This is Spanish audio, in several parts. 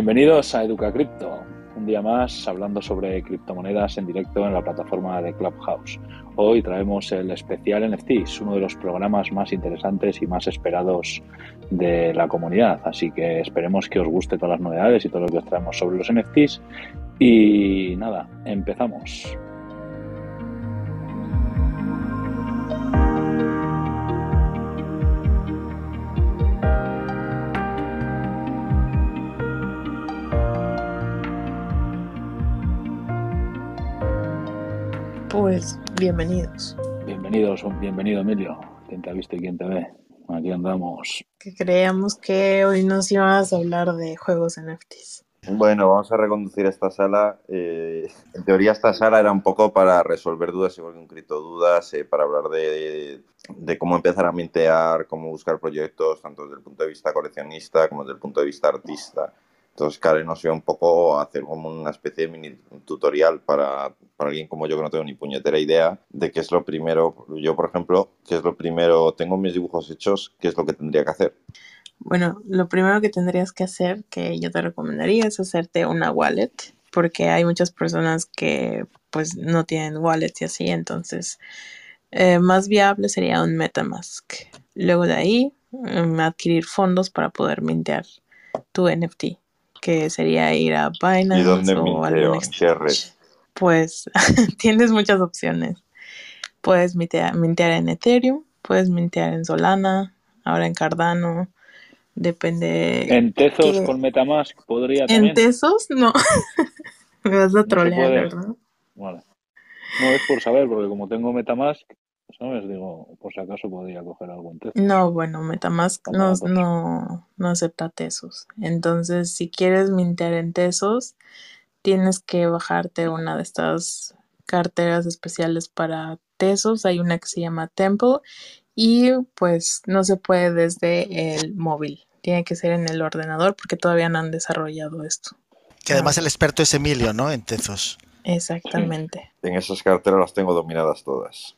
Bienvenidos a Educa Cripto, un día más hablando sobre criptomonedas en directo en la plataforma de Clubhouse. Hoy traemos el especial NFTs, uno de los programas más interesantes y más esperados de la comunidad. Así que esperemos que os guste todas las novedades y todo lo que os traemos sobre los NFTs. Y nada, empezamos. Bienvenidos. Bienvenidos, bienvenido Emilio. ¿Quién te ha visto y quién te ve? Aquí andamos. Que creíamos que hoy nos ibas a hablar de juegos NFTs. Bueno, vamos a reconducir esta sala. Eh, en teoría esta sala era un poco para resolver dudas, igual que un cripto dudas, eh, para hablar de, de, cómo empezar a mintear, cómo buscar proyectos, tanto desde el punto de vista coleccionista como desde el punto de vista artista. Entonces, Karen nos iba un poco hacer como una especie de mini tutorial para, para, alguien como yo que no tengo ni puñetera idea de qué es lo primero. Yo, por ejemplo, qué es lo primero, tengo mis dibujos hechos, qué es lo que tendría que hacer. Bueno, lo primero que tendrías que hacer, que yo te recomendaría, es hacerte una wallet, porque hay muchas personas que pues no tienen wallets y así, entonces eh, más viable sería un MetaMask. Luego de ahí, um, adquirir fondos para poder mintear tu NFT que sería ir a Binance ¿Y dónde o algún. Pues tienes muchas opciones. Puedes mintear, mintear en Ethereum, puedes mintear en Solana, ahora en Cardano, depende. En Tezos ¿Qué? con Metamask podría ¿En también. Tesos? No. Me vas a trolear. ¿verdad? Vale. No es por saber, porque como tengo Metamask, ¿sabes? Digo, por si acaso podría coger algo en Tezos. No, bueno, Metamask no, no, no acepta Tesos. Entonces, si quieres mintear en Tesos, tienes que bajarte una de estas carteras especiales para Tesos. Hay una que se llama Temple y pues no se puede desde el móvil. Tiene que ser en el ordenador porque todavía no han desarrollado esto. Que además el experto es Emilio, ¿no? En Tezos. Exactamente. En esas carteras las tengo dominadas todas.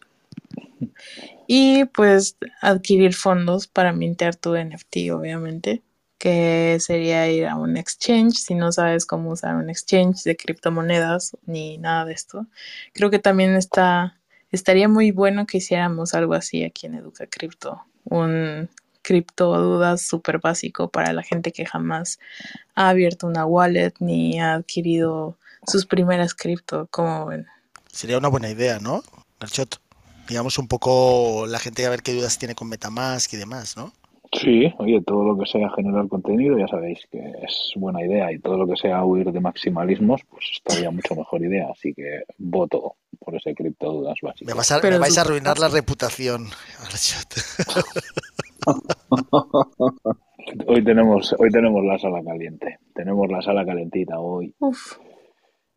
Y pues adquirir fondos para mintear tu NFT, obviamente, que sería ir a un exchange, si no sabes cómo usar un exchange de criptomonedas ni nada de esto. Creo que también está, estaría muy bueno que hiciéramos algo así aquí en Educa Cripto, un cripto dudas súper básico para la gente que jamás ha abierto una wallet ni ha adquirido sus primeras cripto, como ven. Sería una buena idea, ¿no? Digamos un poco la gente a ver qué dudas tiene con Metamask y demás, ¿no? Sí, oye, todo lo que sea generar contenido ya sabéis que es buena idea y todo lo que sea huir de maximalismos, pues estaría mucho mejor idea. Así que voto por ese criptodudas Me, básico. vas a- me vais a arruinar la reputación. Hoy tenemos, hoy tenemos la sala caliente, tenemos la sala calentita hoy. Uf,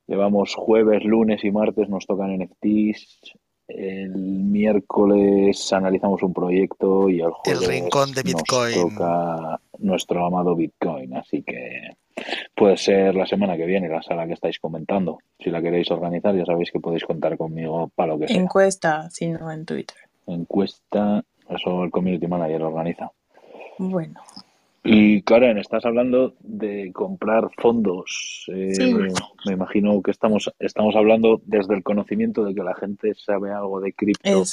Llevamos jueves, lunes y martes, nos tocan NFTs. El miércoles analizamos un proyecto y el jueves rincón de Bitcoin. nos toca nuestro amado Bitcoin. Así que puede ser la semana que viene la sala que estáis comentando. Si la queréis organizar, ya sabéis que podéis contar conmigo para lo que sea. encuesta, sino en Twitter. Encuesta, eso el community manager organiza. Bueno, Y Karen, estás hablando de comprar fondos. Eh, Sí. Me imagino que estamos, estamos hablando desde el conocimiento de que la gente sabe algo de cripto,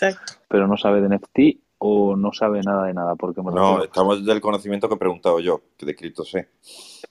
pero no sabe de NFT o no sabe nada de nada. Porque me No, refiero- estamos del conocimiento que he preguntado yo, que de cripto sé.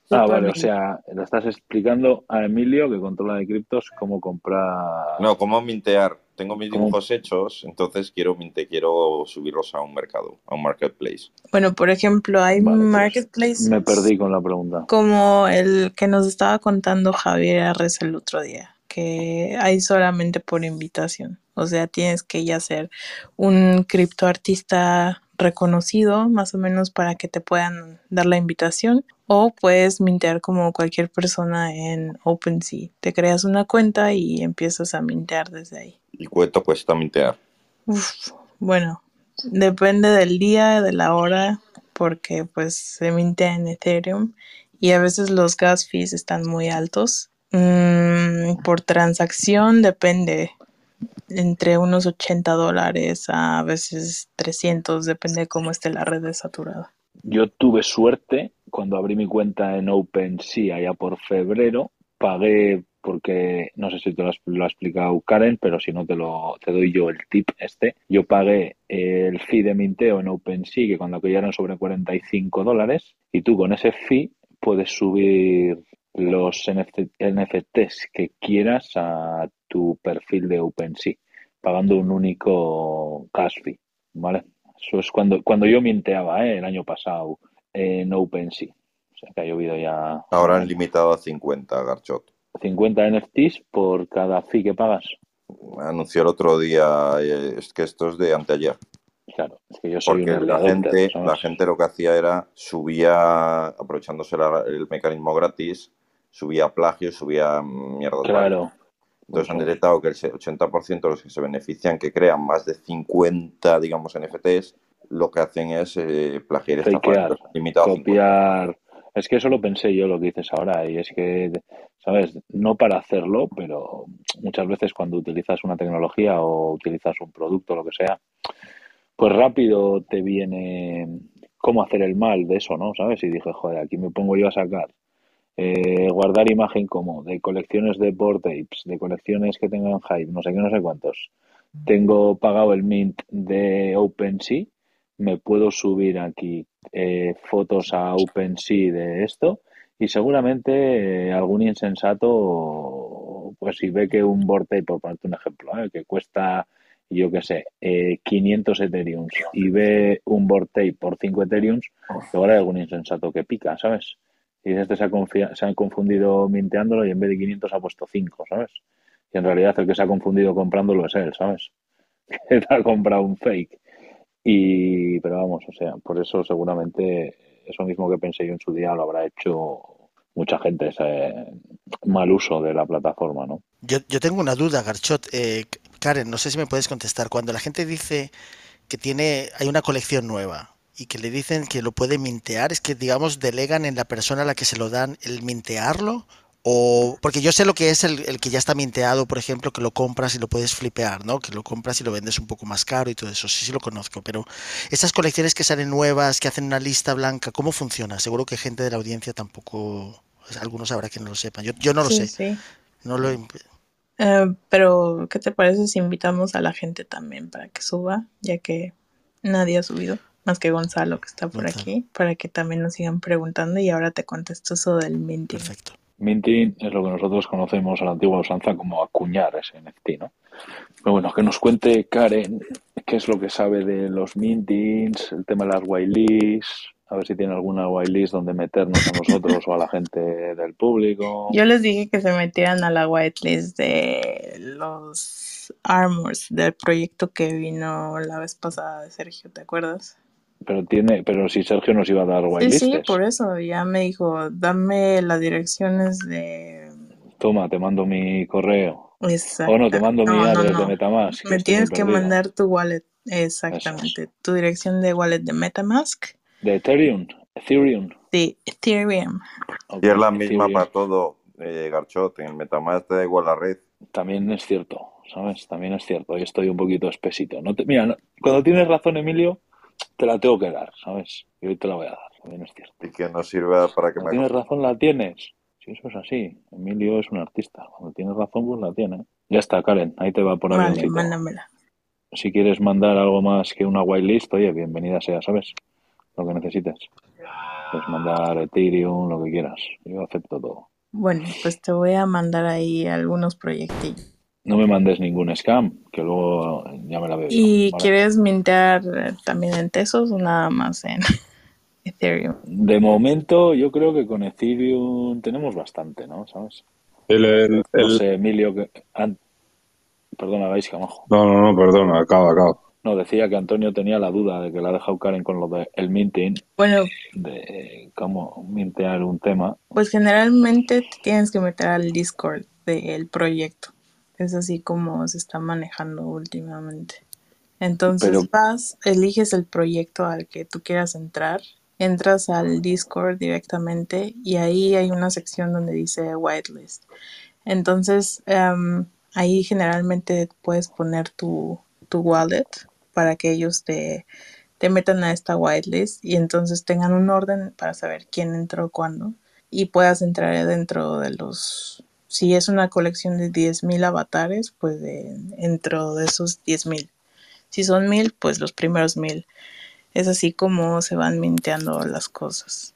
Ah, vale, o sea, le estás explicando a Emilio, que controla de criptos, cómo comprar. No, ¿cómo mintear? Tengo mis ¿Cómo? dibujos hechos, entonces quiero quiero subirlos a un mercado, a un marketplace. Bueno, por ejemplo, hay Vale, pues, marketplaces Me perdí con la pregunta. como el que nos estaba contando Javier Arres el otro día, que hay solamente por invitación. O sea, tienes que ya ser un criptoartista reconocido, más o menos, para que te puedan dar la invitación. O puedes mintear como cualquier persona en OpenSea. Te creas una cuenta y empiezas a mintear desde ahí. ¿Y cuánto cuesta mintear? Uf, bueno, depende del día, de la hora, porque pues se mintea en Ethereum y a veces los gas fees están muy altos. Mm, por transacción depende entre unos 80 dólares a veces 300, depende de cómo esté la red de saturada. yo tuve suerte cuando abrí mi cuenta en OpenSea allá por febrero, pagué porque no sé si te lo, ha explicado Karen, pero si no te lo te doy yo el tip este. Yo pagué el fee de minteo en OpenSea, que cuando aquello eran sobre 45 dólares, y tú con ese fee puedes subir los NFTs que quieras a tu perfil de OpenSea, pagando un único cash fee, ¿vale? Eso es cuando, cuando yo minteaba, ¿eh? el año pasado en OpenSea. O sea que ha llovido ya. Ahora han limitado a 50, Garchot. 50 NFTs por cada fee que pagas. Anunció el otro día, eh, es que esto es de anteayer. Claro, es que yo soy Porque la gente, la gente lo que hacía era subía, aprovechándose el mecanismo gratis, subía plagio, subía mierda. Claro. Entonces han detectado que el 80% de los que se benefician, que crean más de 50, digamos, NFTs, lo que hacen es eh, plagiar esta limitado copiar. Es que eso lo pensé yo, lo que dices ahora, y es que, ¿sabes? No para hacerlo, pero muchas veces cuando utilizas una tecnología o utilizas un producto, lo que sea, pues rápido te viene cómo hacer el mal de eso, ¿no? ¿Sabes? Y dije, joder, aquí me pongo yo a sacar eh, guardar imagen como de colecciones de board tapes, de colecciones que tengan hype, no sé qué, no sé cuántos. Tengo pagado el mint de OpenSea, me puedo subir aquí eh, fotos a OpenSea de esto y seguramente eh, algún insensato, pues si ve que un board tape, por ponerte un ejemplo, que cuesta yo qué sé, 500 Ethereum y ve un board tape por 5 Ethereum, luego hay algún insensato que pica, ¿sabes? Y este se ha, se ha confundido minteándolo y en vez de 500 ha puesto 5, ¿sabes? Y en realidad el que se ha confundido comprándolo es él, ¿sabes? Que ha comprado un fake. Y, pero vamos, o sea, por eso seguramente eso mismo que pensé yo en su día lo habrá hecho mucha gente, ese mal uso de la plataforma, ¿no? Yo, yo tengo una duda, Garchot. Eh, Karen, no sé si me puedes contestar. Cuando la gente dice que tiene, hay una colección nueva, y que le dicen que lo puede mintear, es que digamos delegan en la persona a la que se lo dan el mintearlo o porque yo sé lo que es el, el, que ya está minteado, por ejemplo, que lo compras y lo puedes flipear, ¿no? Que lo compras y lo vendes un poco más caro y todo eso, sí, sí lo conozco, pero esas colecciones que salen nuevas, que hacen una lista blanca, ¿cómo funciona? Seguro que gente de la audiencia tampoco, algunos habrá que no lo sepan, yo, yo no lo sé. Sí. No lo... Uh, pero, ¿qué te parece si invitamos a la gente también para que suba, ya que nadie ha subido? Más que Gonzalo que está por aquí, para que también nos sigan preguntando y ahora te contesto eso del minting. Perfecto. Minting es lo que nosotros conocemos a la antigua usanza como acuñar ese NFT, ¿no? Pero bueno, que nos cuente Karen qué es lo que sabe de los mintings, el tema de las whitelists, a ver si tiene alguna whitelist donde meternos a nosotros o a la gente del público. Yo les dije que se metieran a la whitelist de los armors del proyecto que vino la vez pasada de Sergio, ¿te acuerdas? Pero tiene, pero si Sergio nos iba a dar whitelistes. Sí, sí, por eso ya me dijo, dame las direcciones de. Toma, te mando mi correo. Exacto. O no, te mando mi adres de Metamask. Me tienes que mandar tu wallet, exactamente, tu dirección de wallet de Metamask. De Ethereum, Ethereum. De Ethereum. y es la misma para todo, eh, Garchot, en el Metamask te da igual la red. También es cierto, ¿sabes? También es cierto. Hoy estoy un poquito espesito. No te, mira, cuando tienes razón, Emilio, te la tengo que dar, ¿sabes? Y hoy te la voy a dar, también es cierto. Y que no sirve para que me... Tienes razón, la tienes. Si eso es así, Emilio es un artista. Cuando tienes razón, pues la tiene. Ya está, Karen, ahí te va por ahí. Vale, mándamela. Si quieres mandar algo más que una whitelist, oye, bienvenida sea, ¿sabes? Lo que necesites. Puedes mandar Ethereum, lo que quieras. Yo acepto todo. Bueno, pues te voy a mandar ahí algunos proyectillos no me mandes ningún scam, que luego ya me la veo. ¿Y quieres mintear eh, también en Tesos o nada más en Ethereum? De momento, yo creo que con Ethereum tenemos bastante, ¿no? ¿Sabes? El, el, no sé, Emilio, que... perdona, vais, Camajo. No, no, no, perdona, acaba, acaba. No, decía que Antonio tenía la duda de que la ha dejado Karen con lo del el minting. Bueno. De cómo mintear un tema. Pues generalmente tienes que meter al Discord del proyecto. Es así como se está manejando últimamente. Entonces vas, eliges el proyecto al que tú quieras entrar, entras al Discord directamente y ahí hay una sección donde dice whitelist. Entonces em, ahí generalmente puedes poner tu, tu wallet para que ellos te, te metan a esta whitelist y entonces tengan un orden para saber quién entró cuándo y puedas entrar dentro de los si es una colección de 10.000 avatares, pues de, dentro de esos 10.000. Si son 1.000, pues los primeros 1.000. Es así como se van minteando las cosas.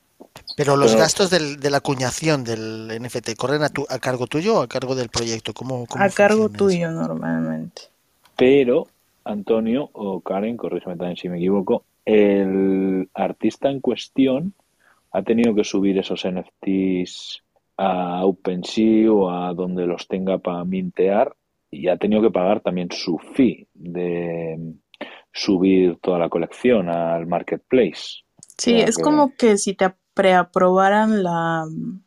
Pero los Pero- gastos del- de la acuñación del NFT corren a, tu- a cargo tuyo o a cargo del proyecto? ¿Cómo, cómo A cargo eso? tuyo normalmente. Pero, Antonio o Karen, corrígeme también si me equivoco, el artista en cuestión ha tenido que subir esos NFTs a OpenSea o a donde los tenga para mintear y ha tenido que pagar también su fee de subir toda la colección al marketplace. Sí, es que- como que si te preaprobaran la,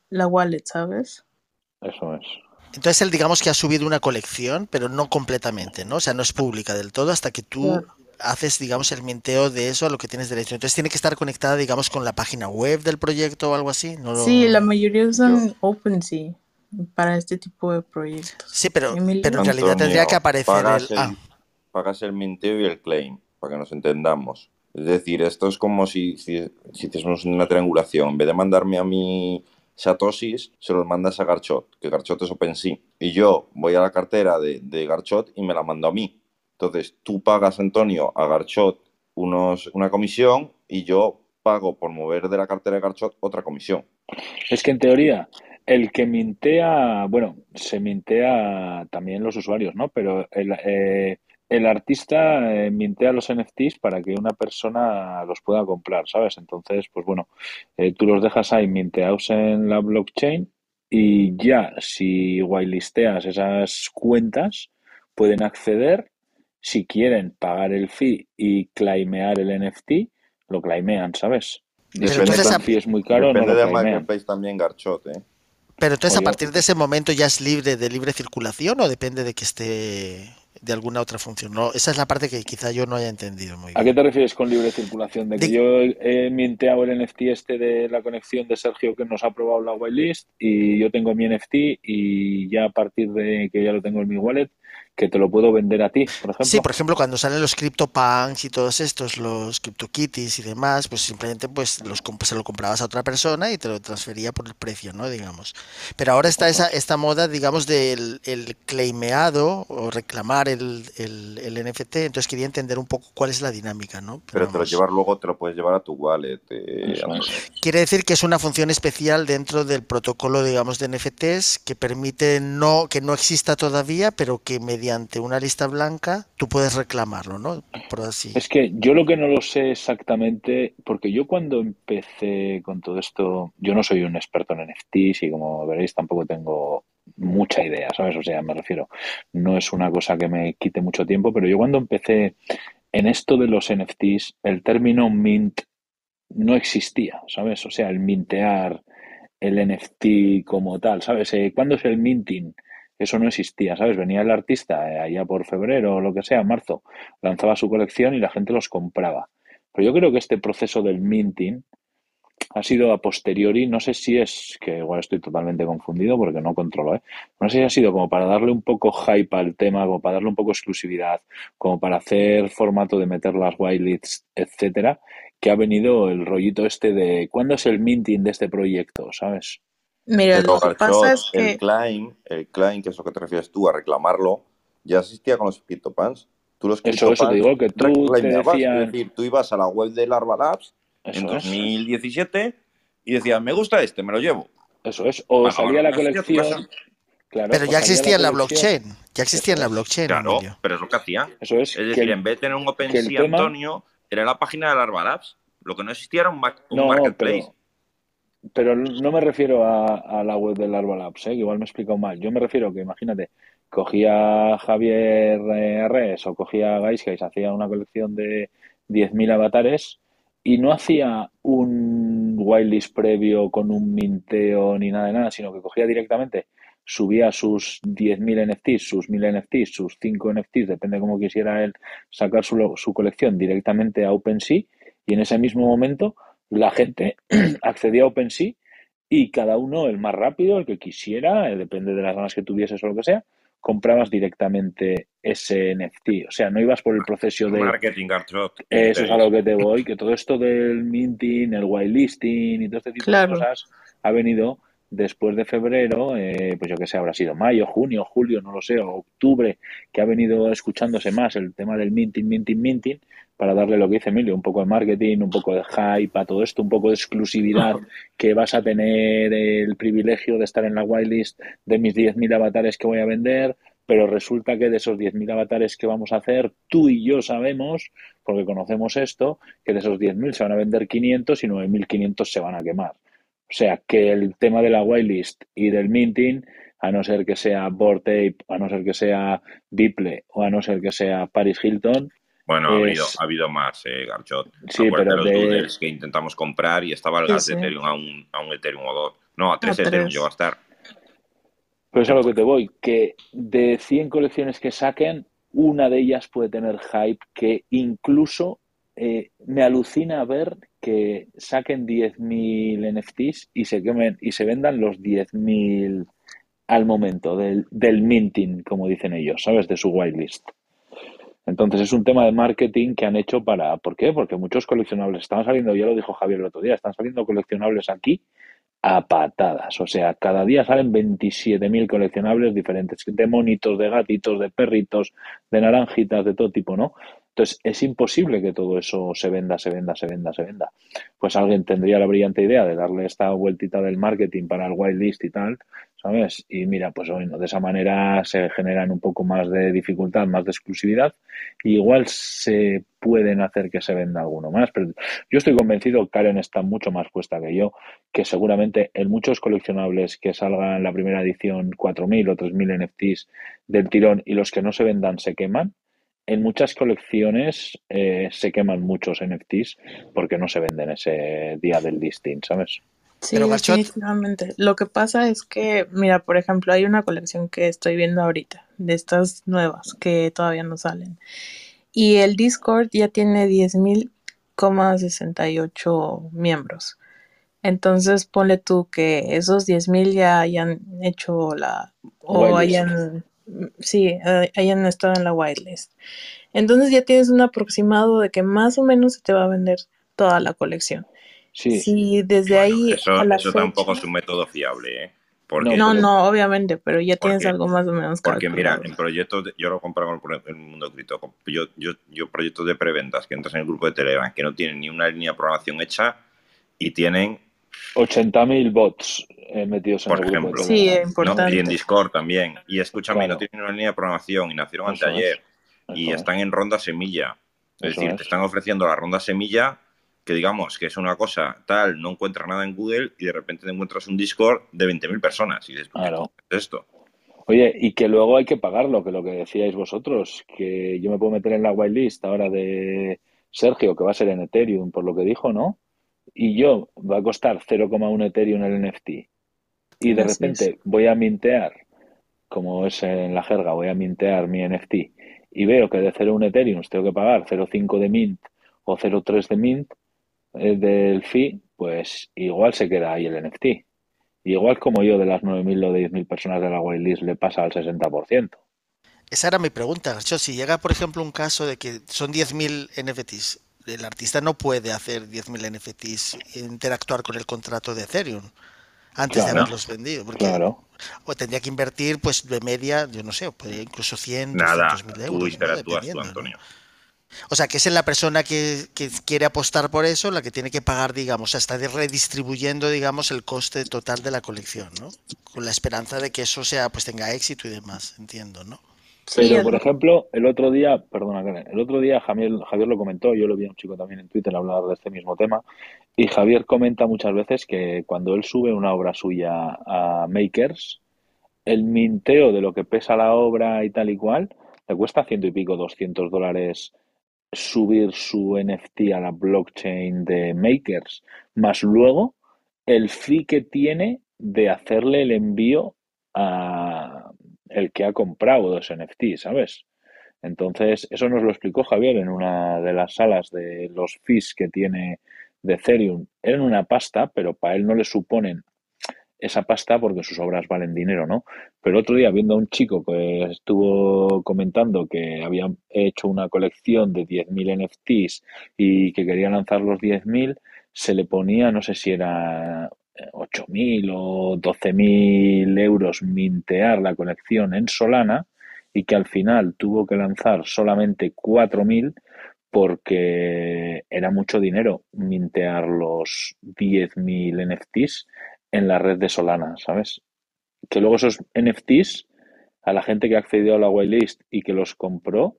la wallet, ¿sabes? Eso es. Entonces él digamos que ha subido una colección, pero no completamente, ¿no? O sea, no es pública del todo hasta que tú Claro. Haces, digamos, el minteo de eso a lo que tienes derecho. Entonces tiene que estar conectada, digamos, con la página web del proyecto o algo así. No lo- Sí, la mayoría usan OpenSea para este tipo de proyectos. Sí, pero, pero en realidad Antonio, tendría que aparecer el... pagas el, Ah, pagas el minteo y el claim, para que nos entendamos. Es decir, esto es como si, si, si hiciésemos una triangulación. En vez de mandarme a mí Satoshis, se los mandas a Garchot, que Garchot es OpenSea. Y yo voy a la cartera de, de Garchot y me la mando a mí. Entonces, tú pagas, Antonio, a Garchot unos, una comisión y yo pago por mover de la cartera de Garchot otra comisión. Es que en teoría, el que mintea, bueno, se mintea también los usuarios, ¿no? Pero el, eh, el artista eh, mintea los NFTs para que una persona los pueda comprar, ¿sabes? Entonces, pues bueno, eh, tú los dejas ahí minteados en la blockchain y ya si whitelisteas esas cuentas, pueden acceder, si quieren pagar el fee y claimear el NFT, lo claimean, ¿sabes? Si entonces el a- fee es muy caro, no Depende lo del claimean. marketplace también Garchot, ¿eh? pero entonces a partir de ese momento ya es libre de libre circulación o depende de que esté de alguna otra función. No, esa es la parte que quizá yo no haya entendido muy ¿A bien. qué te refieres con libre circulación? ¿De que De- yo he minteado el NFT este de la conexión de Sergio que nos ha aprobado la whitelist y yo tengo mi NFT y ya a partir de que ya lo tengo en mi wallet, que te lo puedo vender a ti, por ejemplo? Sí, por ejemplo, cuando salen los CryptoPunks y todos estos, los CryptoKitties y demás, pues simplemente pues los se lo comprabas a otra persona y te lo transfería por el precio, ¿no? Digamos. Pero ahora está esa esta moda, digamos, del el claimeado o reclamar el, el, el NFT, entonces quería entender un poco cuál es la dinámica, ¿no? Pero te lo llevas luego, te lo puedes llevar a tu wallet. eh. Quiere decir que es una función especial dentro del protocolo, digamos, de NFTs que permite no que no exista todavía, pero que mediante una lista blanca tú puedes reclamarlo, ¿no? Es que yo lo que no lo sé exactamente, porque yo cuando empecé con todo esto, yo no soy un experto en NFTs y como veréis tampoco tengo mucha idea, ¿sabes? O sea, me refiero, no es una cosa que me quite mucho tiempo, pero yo cuando empecé en esto de los NFTs, el término mint no existía, ¿sabes? O sea, el mintear el NFT como tal, ¿sabes? Eh, ¿Cuándo es el minting? Eso no existía, ¿sabes? Venía el artista eh, allá por febrero o lo que sea, marzo, lanzaba su colección y la gente los compraba. Pero yo creo que este proceso del minting ha sido a posteriori, no sé si es, que igual estoy totalmente confundido porque no controlo, ¿eh? No sé si ha sido como para darle un poco hype al tema, como para darle un poco exclusividad, como para hacer formato de meter las whitelists, etcétera, que ha venido el rollito este de ¿cuándo es el minting de este proyecto? ¿Sabes? Mira, Pero lo que pasa es el que claim, el claim, que es lo que te refieres tú, a reclamarlo, ya existía con los CryptoPans. Tú los Eso, eso te digo, que tú te reclamabas, decían- Es decir, tú ibas a la web de Larva Labs en Eso es. 2017 y decías, me gusta este, me lo llevo. Eso es. O Bueno, salía la colección. Claro, Pero ya existía en la blockchain, ya existía en la blockchain, Claro, Emilio. pero es lo que hacía. Eso es. Es decir, el- en vez de tener un el OpenSea, tema- Antonio, era la página de Larva Labs. Lo que no existía era un, ma- un No, marketplace. Pero, no me refiero a, a la web del Larva Labs, ¿eh? que igual me he explicado mal. Yo me refiero que, imagínate, cogía Javier eh, Res o cogía Gaiscais, hacía una colección de 10.000 avatares y no hacía un whitelist previo con un minteo ni nada de nada, sino que cogía directamente, subía sus 10.000 NFTs, sus 1.000 NFTs, sus 5 NFTs, depende cómo quisiera él sacar su, su colección directamente a OpenSea y en ese mismo momento la gente accedía a OpenSea y cada uno, el más rápido, el que quisiera, eh, depende de las ganas que tuvieses o lo que sea, comprabas directamente ese NFT. O sea, no ibas por el proceso de... Marketing, Garchot. Eso es a lo que te voy, que todo esto del minting, el whitelisting y todo este tipo Claro. de cosas ha venido después de febrero, eh, pues yo que sé, habrá sido mayo, junio, julio, no lo sé, o octubre, que ha venido escuchándose más el tema del minting, minting, minting, para darle lo que dice Emilio, un poco de marketing, un poco de hype a todo esto, un poco de exclusividad, que vas a tener el privilegio de estar en la whitelist de mis 10.000 avatares que voy a vender, pero resulta que de esos 10.000 avatares que vamos a hacer, tú y yo sabemos, porque conocemos esto, que de esos 10.000 se van a vender 500 y 9.500 se van a quemar. O sea, que el tema de la whitelist y del minting, a no ser que sea Bored Ape, a no ser que sea Beeple o a no ser que sea Paris Hilton, Bueno, ha habido, ha habido más, eh, Garchot. Sí, pero los de- doodles que intentamos comprar y estaba el gas sí. de Ethereum a un, a un Ethereum o dos. No, a tres A Ethereum llegó a estar. Pero es a lo que te voy, que de 100 colecciones que saquen, una de ellas puede tener hype que incluso eh, me alucina ver que saquen 10.000 NFTs y se quemen y se vendan los 10.000 al momento del, del minting, como dicen ellos, ¿sabes? De su whitelist. Entonces es un tema de marketing que han hecho para... ¿Por qué? Porque muchos coleccionables están saliendo, ya lo dijo Javier el otro día, están saliendo coleccionables aquí a patadas. O sea, cada día salen 27.000 coleccionables diferentes, de monitos, de gatitos, de perritos, de naranjitas, de todo tipo, ¿no? Entonces, es imposible que todo eso se venda, se venda, se venda, se venda. Pues alguien tendría la brillante idea de darle esta vueltita del marketing para el whitelist y tal, ¿sabes? Y mira, pues bueno, de esa manera se generan un poco más de dificultad, más de exclusividad, y igual se pueden hacer que se venda alguno más. Pero yo estoy convencido, Karen está mucho más puesta que yo, que seguramente en muchos coleccionables que salgan la primera edición 4.000 o 3.000 NFTs del tirón y los que no se vendan se queman, en muchas colecciones eh, se queman muchos NFTs porque no se venden ese día del listing, ¿sabes? Sí, Pero, definitivamente. Lo que pasa es que, mira, por ejemplo, hay una colección que estoy viendo ahorita, de estas nuevas, que todavía no salen. Y el Discord ya tiene 10.000,68 miembros. Entonces, ponle tú que esos 10.000 ya hayan hecho la... o Whitelist. hayan... Sí, eh, hayan estado en la whitelist. Entonces ya tienes un aproximado de que más o menos se te va a vender toda la colección. Sí, Si desde Bueno, ahí eso a la eso fecha- tampoco es un método fiable, ¿eh? Porque, No, no, obviamente, pero ya tienes Porque- algo más o menos porque mira, en proyectos, de- yo lo comparo con el mundo cripto, yo, yo, yo proyectos de preventas que entras en el grupo de Telegram que no tienen ni una línea de programación hecha y tienen 80.000 bots eh, metidos en Por el ejemplo. Sí, es ¿no? importante. y en Discord también. Y escúchame, Claro. no tienen una línea de programación y nacieron Eso anteayer es, y es. están en ronda semilla. Es Eso decir, es. te están ofreciendo la ronda semilla que digamos que es una cosa tal, no encuentras nada en Google y de repente te encuentras un Discord de 20.000 personas y dices, ¿qué Claro. es esto? Oye, y que luego hay que pagarlo, que lo que decíais vosotros, que yo me puedo meter en la whitelist ahora de Sergio, que va a ser en Ethereum, por lo que dijo, ¿no? Y yo va a costar 0,1 Ethereum el NFT. Y de Así repente voy a mintear, como es en la jerga, voy a mintear mi NFT y veo que de 0,1 Ethereum tengo que pagar 0,5 de mint o 0,3 de mint eh, del fee, pues igual se queda ahí el NFT. Igual como yo de las 9.000 o 10.000 personas de la whitelist le pasa al 60%. Esa era mi pregunta, Garchot. Si llega, por ejemplo, un caso de que son 10.000 NFTs, el artista no puede hacer 10.000 NFTs e interactuar con el contrato de Ethereum antes de haberlos vendido. Porque Claro. o tendría que invertir, pues, de media, yo no sé, podría incluso 100, Nada, 200.000 euros. tú ¿no? interactúas tú. Antonio. O sea, que es la persona que, que quiere apostar por eso la que tiene que pagar, digamos, o sea, está redistribuyendo, digamos, el coste total de la colección, ¿no? Con la esperanza de que eso sea, pues tenga éxito y demás, entiendo, ¿no? Pero, por ejemplo, el otro día, perdona, el otro día Javier, Javier lo comentó, yo lo vi a un chico también en Twitter hablar de este mismo tema, y Javier comenta muchas veces que cuando él sube una obra suya a Makers, el minteo de lo que pesa la obra y tal y cual, le cuesta ciento y pico, 200 dólares subir su NFT a la blockchain de Makers, más luego el fee que tiene de hacerle el envío a el que ha comprado ese NFT, ¿sabes? Entonces, eso nos lo explicó Javier en una de las salas de los fees que tiene de Ethereum. Eran una pasta, pero para él no le suponen esa pasta porque sus obras valen dinero, ¿no? Pero otro día, viendo a un chico que estuvo comentando que había hecho una colección de 10.000 NFTs y que quería lanzar los 10.000, se le ponía, no sé si era 8.000 o 12.000 euros mintear la colección en Solana y que al final tuvo que lanzar solamente 4.000 porque era mucho dinero mintear los 10.000 NFTs en la red de Solana, ¿sabes? Que luego esos NFTs, a la gente que accedió a la whitelist y que los compró,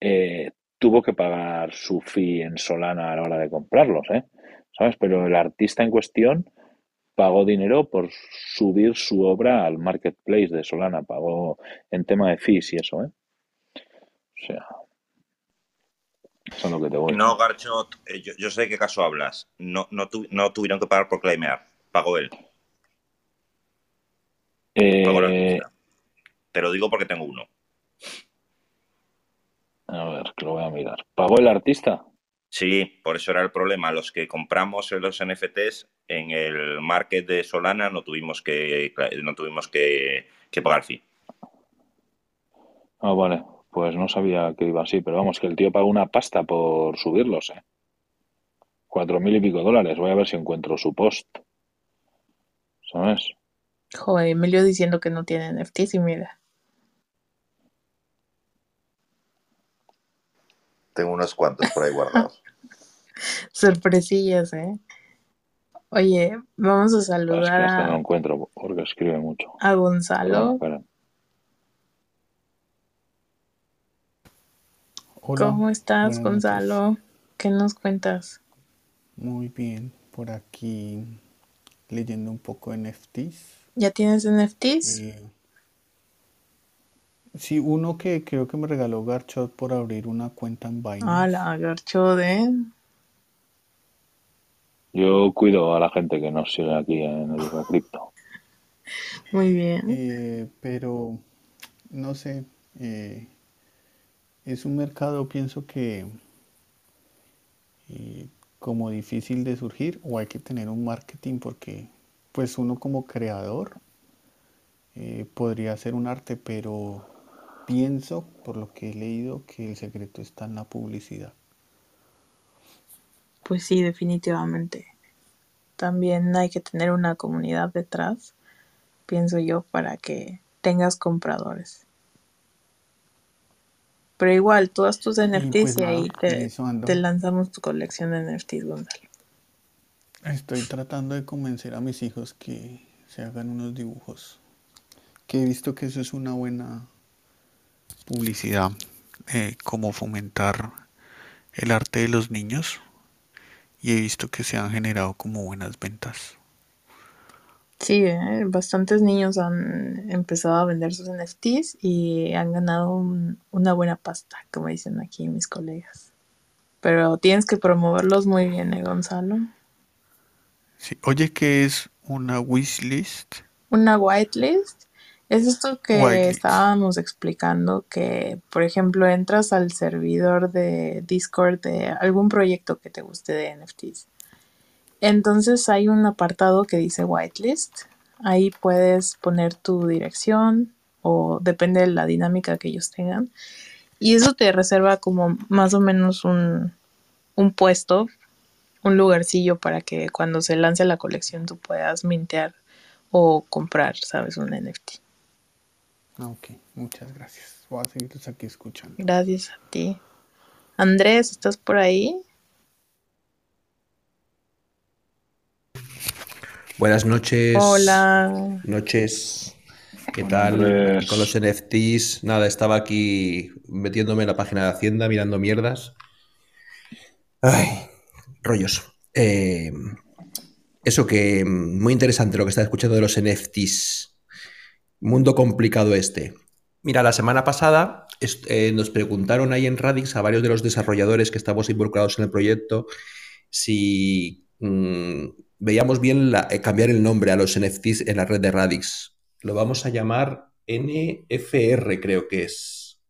eh, tuvo que pagar su fee en Solana a la hora de comprarlos, ¿eh? ¿Sabes? Pero el artista en cuestión pagó dinero por subir su obra al marketplace de Solana, pagó en tema de fees y eso, ¿eh? O sea, eso es lo que te voy. No, Garchot, eh, yo, yo sé de qué caso hablas. No, no, tu- no tuvieron que pagar por claimear. Pagó él. Pagó el Eh, artista. Te lo digo porque tengo uno. a ver, que lo voy a mirar. ¿Pagó el artista? Sí, por eso era el problema. Los que compramos los NFTs en el market de Solana no tuvimos que, no tuvimos que, que pagar fee. Ah, vale. Pues no sabía que iba así, pero vamos, que el tío pagó una pasta por subirlos, ¿eh? Cuatro mil y pico dólares. Voy a ver si encuentro su post. ¿Sabes? Joder, Emilio diciendo que no tiene NFTs y mira. Tengo unos cuantos por ahí guardados. Sorpresillas, ¿eh? Oye, vamos a Ah, es que saludar este no a, encuentro porque escribe mucho. a Gonzalo. Hola, ¿Cómo estás, buenas noches. Gonzalo? ¿Qué nos cuentas? Muy bien, por aquí leyendo un poco NFTs. ¿Ya tienes NFTs? Eh, sí, uno que creo que me regaló Garchot por abrir una cuenta en Ah, Binance. la garcho de... Yo cuido a la gente que nos sigue aquí en el cripto. Muy bien. Eh, pero no sé, eh, es un mercado, pienso que eh, como difícil de surgir o hay que tener un marketing porque pues uno como creador eh, podría hacer un arte, pero pienso, por lo que he leído, que el secreto está en la publicidad. Pues sí, definitivamente. También hay que tener una comunidad detrás, pienso yo, para que tengas compradores. Pero igual, tú haz tus NFTs pues y ahí te, eso ando. te lanzamos tu colección de NFTs, Gonzalo. Estoy tratando de convencer a mis hijos que se hagan unos dibujos. Que he visto que eso es una buena publicidad, eh, como fomentar el arte de los niños. Y he visto que se han generado como buenas ventas. Sí, ¿eh? bastantes niños han empezado a vender sus NFTs y han ganado un- una buena pasta, como dicen aquí mis colegas. Pero tienes que promoverlos muy bien, ¿eh, Gonzalo? Sí. Oye, ¿qué es una wishlist? Una whitelist es esto que estábamos explicando, que por ejemplo entras al servidor de Discord de algún proyecto que te guste de NFTs. Entonces hay un apartado que dice whitelist. Ahí puedes poner tu dirección o depende de la dinámica que ellos tengan. Y eso te reserva como más o menos un, un puesto, un lugarcillo para que cuando se lance la colección tú puedas mintear o comprar, ¿sabes? Un NFT. Ah, ok, muchas gracias. Voy a seguirlos aquí escuchando. Gracias a ti. Andrés, ¿estás por ahí? Buenas noches. Hola. Noches. ¿Qué tal? con los NFTs. Nada, estaba aquí metiéndome en la página de Hacienda, mirando mierdas. Ay, rollos. Eh, eso que mm, muy interesante lo que está escuchando de los NFTs. Mundo complicado este. Mira, la semana pasada eh, nos preguntaron ahí en Radix a varios de los desarrolladores que estamos involucrados en el proyecto si mm, veíamos bien eh, cambiar el nombre a los NFTs en la red de Radix. Lo vamos a llamar NFR, creo que es.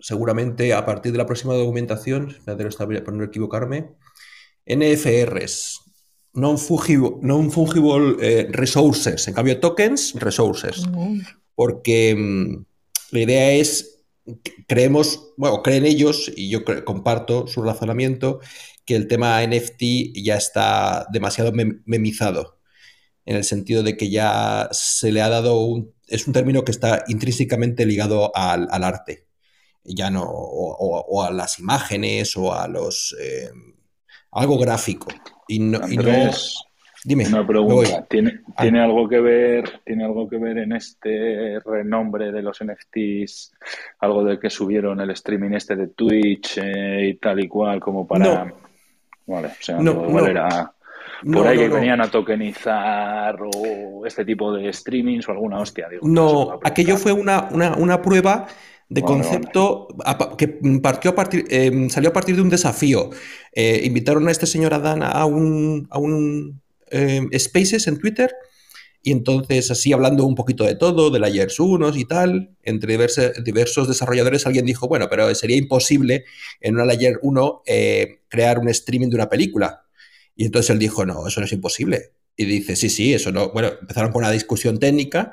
Seguramente a partir de la próxima documentación, espérate, no equivocarme, NFRs. Non-fungible, non-fungible eh, resources, en cambio tokens, resources. Porque mm, la idea es, creemos, bueno, creen ellos, y yo comparto su razonamiento, que el tema NFT ya está demasiado mem- memizado, en el sentido de que ya se le ha dado un... Es un término que está intrínsecamente ligado al, al arte, ya no, o, o- o a las imágenes o a los... eh, algo gráfico. Y no, y no- Andrés, dime, una pregunta. ¿Tiene, Ah. ¿Tiene algo que ver, tiene algo que ver en este renombre de los NFTs, algo de que subieron el streaming este de Twitch eh, y tal y cual, como para... No. Vale, o sea, No, no, era por No, ahí no, que no. venían a tokenizar o este tipo de streamings o alguna hostia, digo. No, aquello fue una, una- una prueba de Vale, concepto pa- que partió a partir, eh, salió a partir de un desafío. Eh, invitaron a este señor Adán a un, a un eh, Spaces en Twitter y entonces así hablando un poquito de todo, de Layers 1 y tal, entre diverse- diversos desarrolladores alguien dijo, bueno, pero sería imposible en una Layer 1 eh, crear un streaming de una película. Y entonces él dijo, no, eso no es imposible. Y dice, sí, sí, eso no. Bueno, empezaron con una discusión técnica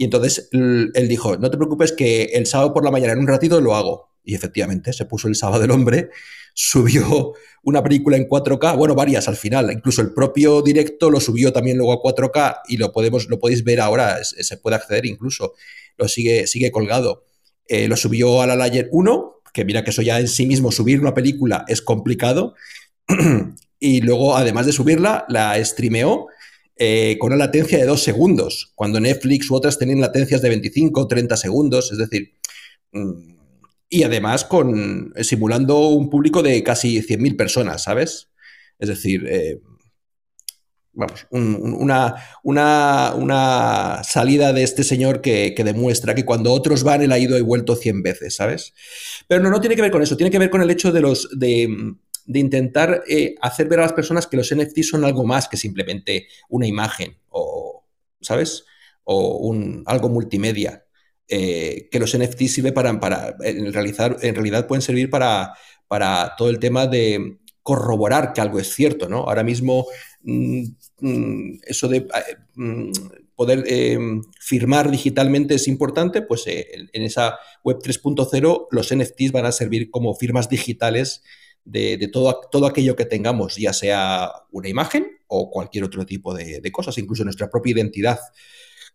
y entonces él dijo, no te preocupes que el sábado por la mañana en un ratito lo hago. Y efectivamente, se puso el sábado el hombre, subió una película en 4K, bueno, varias al final, incluso el propio directo lo subió también luego a 4K y lo, podemos, lo podéis ver ahora, se puede acceder incluso, lo sigue, sigue colgado. Eh, lo subió a la Layer 1, que mira que eso ya en sí mismo, subir una película es complicado, y luego, además de subirla, la streameó eh, con una latencia de dos segundos, cuando Netflix u otras tenían latencias de 25 o 30 segundos, es decir, mm, y además con simulando un público de casi 100.000 personas, ¿sabes? Es decir, eh, vamos, un- un- una, una, una salida de este señor que, que demuestra que cuando otros van, él ha ido y vuelto 100 veces, ¿sabes? Pero no, no tiene que ver con eso, tiene que ver con el hecho de los de, de intentar eh, hacer ver a las personas que los NFT son algo más que simplemente una imagen o, ¿sabes? O un, algo multimedia. Eh, que los NFT sirven para, para en, realizar, en realidad pueden servir para, para todo el tema de corroborar que algo es cierto, ¿no? Ahora mismo mm, mm, eso de eh, mm, poder firmar digitalmente es importante, pues en esa web 3.0 los NFTs van a servir como firmas digitales de, todo, todo, aquello que tengamos, ya sea una imagen o cualquier otro tipo de, cosas, incluso nuestra propia identidad.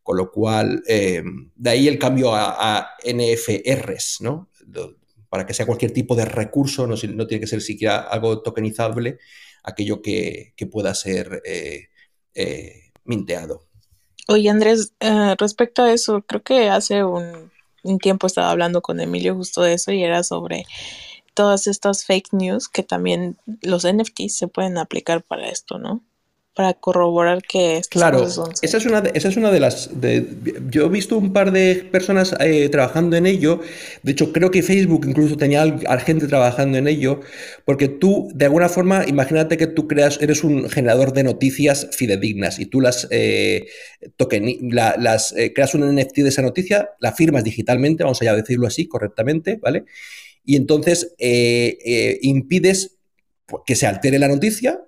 Con lo cual, eh, de ahí el cambio a, NFRs, ¿no? Para que sea cualquier tipo de recurso, no, no tiene que ser siquiera algo tokenizable, aquello que, que pueda ser eh, eh, minteado. Oye, Andrés, respecto a eso, creo que hace un, un, tiempo estaba hablando con Emilio justo de eso y era sobre todas estas fake news que también los NFTs se pueden aplicar para esto, ¿no? para corroborar que estas claro, cosas son esa es una de, esa es una de las de, yo he visto un par de personas eh, trabajando en ello. De hecho creo que Facebook incluso tenía a gente trabajando en ello porque tú de alguna forma imagínate que tú creas eres un generador de noticias fidedignas y tú las eh, token, la, las eh, creas un NFT de esa noticia la firmas digitalmente vamos a decirlo así correctamente vale y entonces eh, impides que se altere la noticia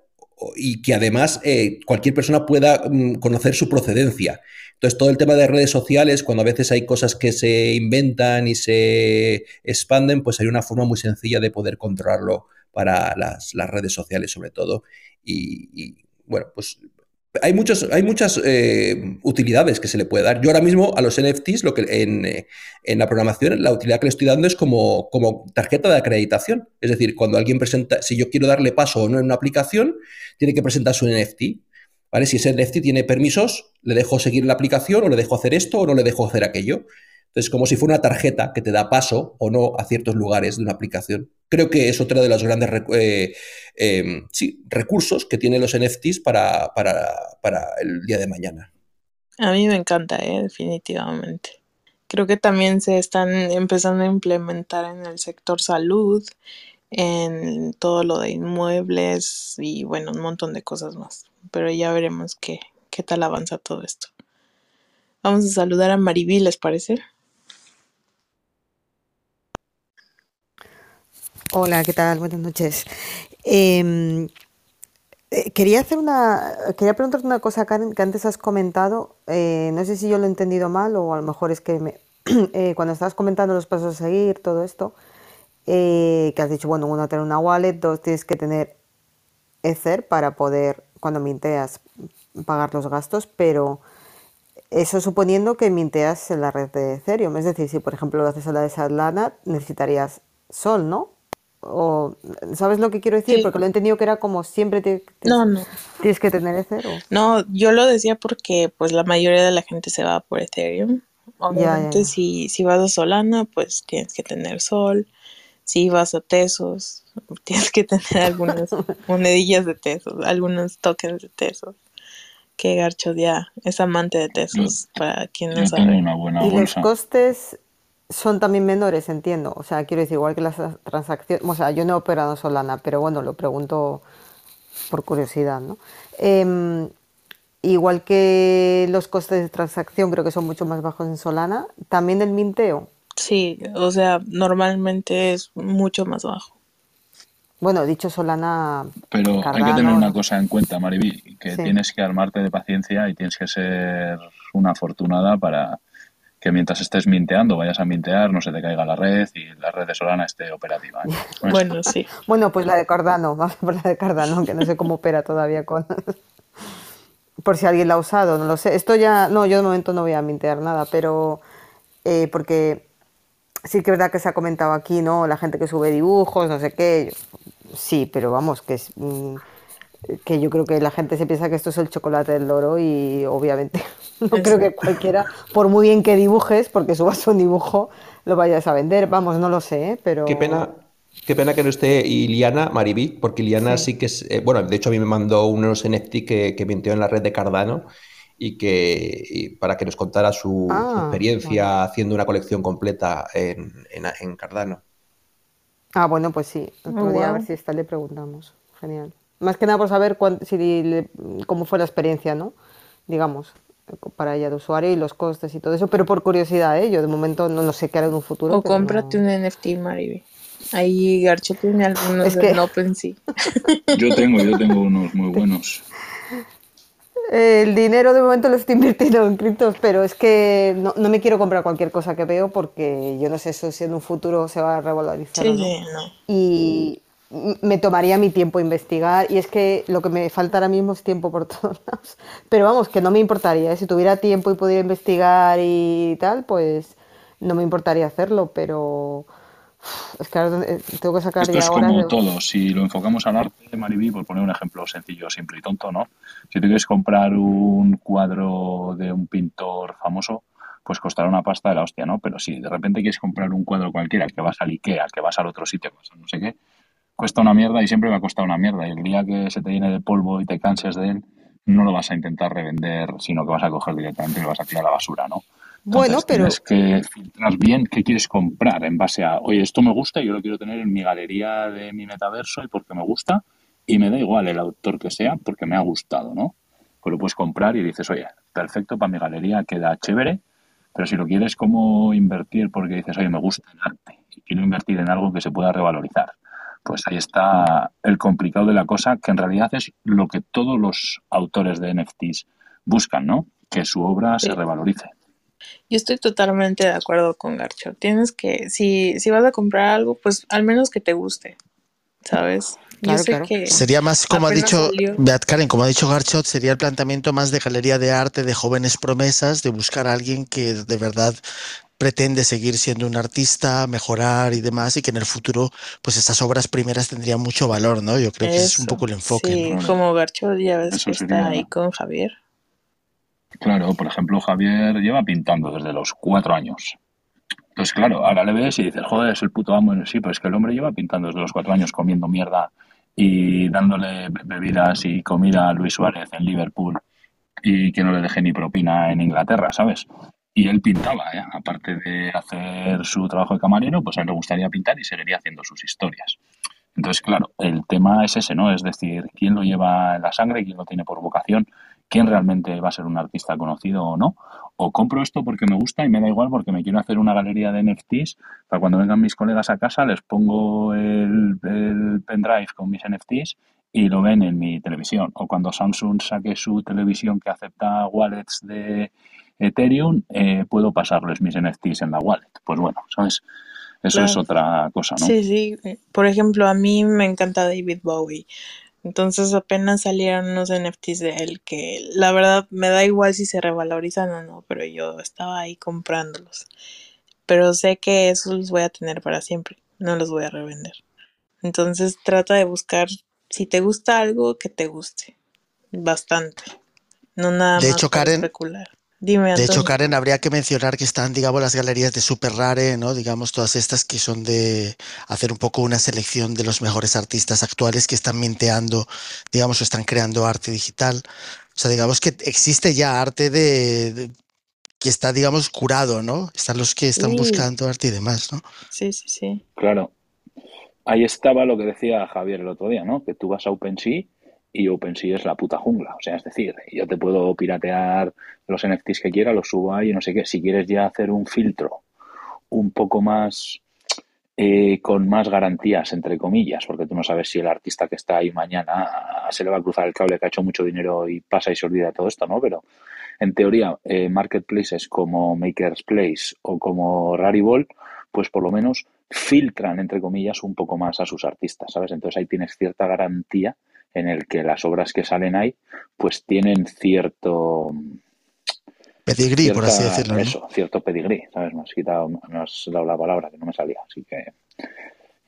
y que además eh, cualquier persona pueda mm, conocer su procedencia. Entonces, todo el tema de redes sociales, cuando a veces hay cosas que se inventan y se expanden, pues hay una forma muy sencilla de poder controlarlo para las, las redes sociales, sobre todo. Y, bueno, pues hay, muchos, hay muchas eh, utilidades que se le puede dar. Yo ahora mismo a los NFTs, lo que en, en, la programación, la utilidad que le estoy dando es como, como tarjeta de acreditación. Es decir, cuando alguien presenta, si yo quiero darle paso o no en una aplicación, tiene que presentar su NFT. ¿vale? Si ese NFT tiene permisos, le dejo seguir la aplicación o le dejo hacer esto o no le dejo hacer aquello. Entonces, como si fuera una tarjeta que te da paso o no a ciertos lugares de una aplicación. Creo que es otro de los grandes eh, eh, sí, recursos que tienen los NFTs para, para, para, el día de mañana. A mí me encanta, ¿eh? definitivamente. Creo que también se están empezando a implementar en el sector salud, en todo lo de inmuebles y bueno, un montón de cosas más. Pero ya veremos qué, qué tal avanza todo esto. Vamos a saludar a Maribí, ¿les parece? Hola, ¿qué tal? Buenas noches. Eh, Eh, quería hacer una, quería preguntarte una cosa, Karen, que antes has comentado. eh, no sé si yo lo he entendido mal o a lo mejor es que me- eh, cuando estabas comentando los pasos a seguir, todo esto, eh, que has dicho, bueno, uno, tener una wallet, dos, tienes que tener Ether para poder, cuando minteas, pagar los gastos, pero eso suponiendo que minteas en la red de Ethereum. Es decir, si por ejemplo lo haces a la de Solana, necesitarías Sol, ¿no? O, ¿Sabes lo que quiero decir? Sí. Porque lo he entendido que era como siempre te- te- No, no. tienes que tener Ether. o- No, yo lo decía porque pues la mayoría de la gente se va por Ethereum. Obviamente ya. si, si vas a Solana, pues tienes que tener Sol. Si vas a Tesos, tienes que tener algunas monedillas de Tesos, algunos tokens de Tesos. Que Garcho ya es amante de Tesos, para quien no sabe. una buena Y los costes son también menores, entiendo. O sea, quiero decir, igual que las transacciones. O sea, yo no he operado en Solana, pero bueno, lo pregunto por curiosidad, ¿no? Em, igual que los costes de transacción creo que son mucho más bajos en Solana, también el minteo. Sí, o sea, normalmente es mucho más bajo. Bueno, dicho Solana, Pero hay que tener una cosa en cuenta, Mariby, que Sí. tienes que armarte de paciencia y tienes que ser una afortunada para que mientras estés minteando, vayas a mintear, no se te caiga la red y la red de Solana esté operativa. ¿eh? Bueno, sí. Bueno, pues la de Cardano, vamos por la de Cardano, que no sé cómo opera todavía con... Por si alguien la ha usado, no lo sé. Esto ya, no, yo de momento no voy a mintear nada, pero eh, porque sí que es verdad que se ha comentado aquí, ¿no? La gente que sube dibujos, no sé qué. Sí, pero vamos, que es mm, que yo creo que la gente se piensa que esto es el chocolate del loro y obviamente no creo que cualquiera, por muy bien que dibujes, porque subas un dibujo, lo vayas a vender. Vamos, no lo sé, ¿eh? pero Qué pena, qué pena que no esté Iliana Maribí, porque Iliana Sí. sí, que es. eh, bueno, de hecho, a mí me mandó unos NFT que, que mintió en la red de Cardano y que y para que nos contara su, su Ah, experiencia haciendo una colección completa en, en- en Cardano. Ah, bueno, pues sí. Otro Oh, día a ver si está le preguntamos. Genial. Más que nada por saber cuán- si le- cómo fue la experiencia, ¿no? Digamos, para ella de usuario y los costes y todo eso, pero por curiosidad, ¿eh? Yo de momento no lo sé qué hará en un futuro, O cómprate no- un NFT, Mariby. Ahí Garcho tiene algunos Es que- en OpenSea. Yo tengo, yo tengo unos muy buenos. El dinero de momento lo estoy invirtiendo en criptos, pero es que no, no me quiero comprar cualquier cosa que veo porque yo no sé eso si en un futuro se va a revalorizar o Sí, no. sí, no. y me tomaría mi tiempo investigar y es que lo que me falta ahora mismo es tiempo por todos lados. Pero vamos, que no me importaría, ¿eh? si tuviera tiempo y pudiera investigar y tal, pues no me importaría hacerlo, pero es que ahora eh, tengo que sacar Esto ya es horas como de... todo. Si lo enfocamos al arte, Mariby, por poner un ejemplo sencillo, simple y tonto, ¿no? Si te quieres comprar un cuadro de un pintor famoso, pues costará una pasta de la hostia, ¿no? Pero si de repente quieres comprar un cuadro cualquiera, que vas al Ikea, que vas al otro sitio, no sé qué, cuesta una mierda y siempre va a costar una mierda. Y el día que se te llene de polvo y te canses de él, no lo vas a intentar revender, sino que vas a coger directamente y lo vas a tirar a la basura, ¿no? Bueno, pero tienes que filtrar bien qué quieres comprar en base a, oye, esto me gusta y yo lo quiero tener en mi galería de mi metaverso y porque me gusta y me da igual el autor que sea porque me ha gustado, ¿no? Pues lo puedes comprar y dices, oye, perfecto para mi galería, queda chévere, pero si lo quieres como invertir porque dices, oye, me gusta el arte y quiero invertir en algo que se pueda revalorizar, pues ahí está el complicado de la cosa, que en realidad es lo que todos los autores de NFTs buscan, ¿no? Que su obra se revalorice. Yo estoy totalmente de acuerdo con Garcho. Tienes que, si, si vas a comprar algo, pues al menos que te guste, ¿sabes? Yo sé claro. que Sería más, como ha dicho. Beat Karen, como ha dicho Garchot, sería el planteamiento más de galería de arte, de jóvenes promesas, de buscar a alguien que de verdad pretende seguir siendo un artista, mejorar y demás, y que en el futuro, pues estas obras primeras tendrían mucho valor, ¿no? Yo creo que ese es un poco el enfoque, sí, ¿no? como Garcho ya ves Eso que está sería- ahí con Javier. Claro, por ejemplo, Javier lleva pintando desde los cuatro años. Entonces, claro, ahora le ves y dices, joder, es el puto amo. Sí, pero es que el hombre lleva pintando desde los cuatro años comiendo mierda y dándole be- bebidas y comida a Luis Suárez en Liverpool y que no le deje ni propina en Inglaterra, ¿sabes? Y él pintaba, ¿eh? aparte de hacer su trabajo de camarero, pues a él le gustaría pintar y seguiría haciendo sus historias. Entonces, claro, el tema es ese, ¿no? Es decir, quién lo lleva en la sangre, quién lo tiene por vocación, quién realmente va a ser un artista conocido o no. O compro esto porque me gusta y me da igual porque me quiero hacer una galería de NFTs para cuando vengan mis colegas a casa les pongo el, el pendrive con mis NFTs y lo ven en mi televisión. O cuando Samsung saque su televisión que acepta wallets de Ethereum, eh, puedo pasarles mis NFTs en la wallet. Pues bueno, ¿sabes? Eso es otra cosa, ¿no? Sí, sí. eh, Por ejemplo, a mí me encanta David Bowie. Entonces apenas salieron unos NFTs de él que la verdad me da igual si se revalorizan o no, pero yo estaba ahí comprándolos. Pero sé que esos los voy a tener para siempre, no los voy a revender. Entonces trata de buscar si te gusta algo que te guste. Bastante. No nada De más hecho, Karen, especular. Dime, De hecho. Karen, habría que mencionar que están, digamos, las galerías de Super Rare, ¿no? Digamos, todas estas que son de hacer un poco una selección de los mejores artistas actuales que están minteando, digamos, o están creando arte digital. O sea, digamos que existe ya arte de, de- que está, digamos, curado, ¿no? Están los que están Sí, buscando arte y demás, ¿no? sí, sí, sí. Claro. Ahí estaba lo que decía Javier el otro día, ¿no? Que tú vas a OpenSea y OpenSea es la puta jungla. O sea, es decir, yo te puedo piratear los NFTs que quiera, los subo ahí no sé qué. Si quieres ya hacer un filtro un poco más eh, con más garantías, entre comillas, porque tú no sabes si el artista que está ahí mañana se le va a cruzar el cable que ha hecho mucho dinero y pasa y se olvida todo esto, ¿no? Pero en teoría, eh, marketplaces como Maker's Place o como Rarible, pues por lo menos filtran, entre comillas, un poco más a sus artistas, ¿sabes? Entonces ahí tienes cierta garantía en el que las obras que salen ahí, pues tienen cierto Pedigrí, por así decirlo, ¿no? eso, cierto pedigrí, ¿sabes? Me has quitado, me has dado la palabra que no me salía, así que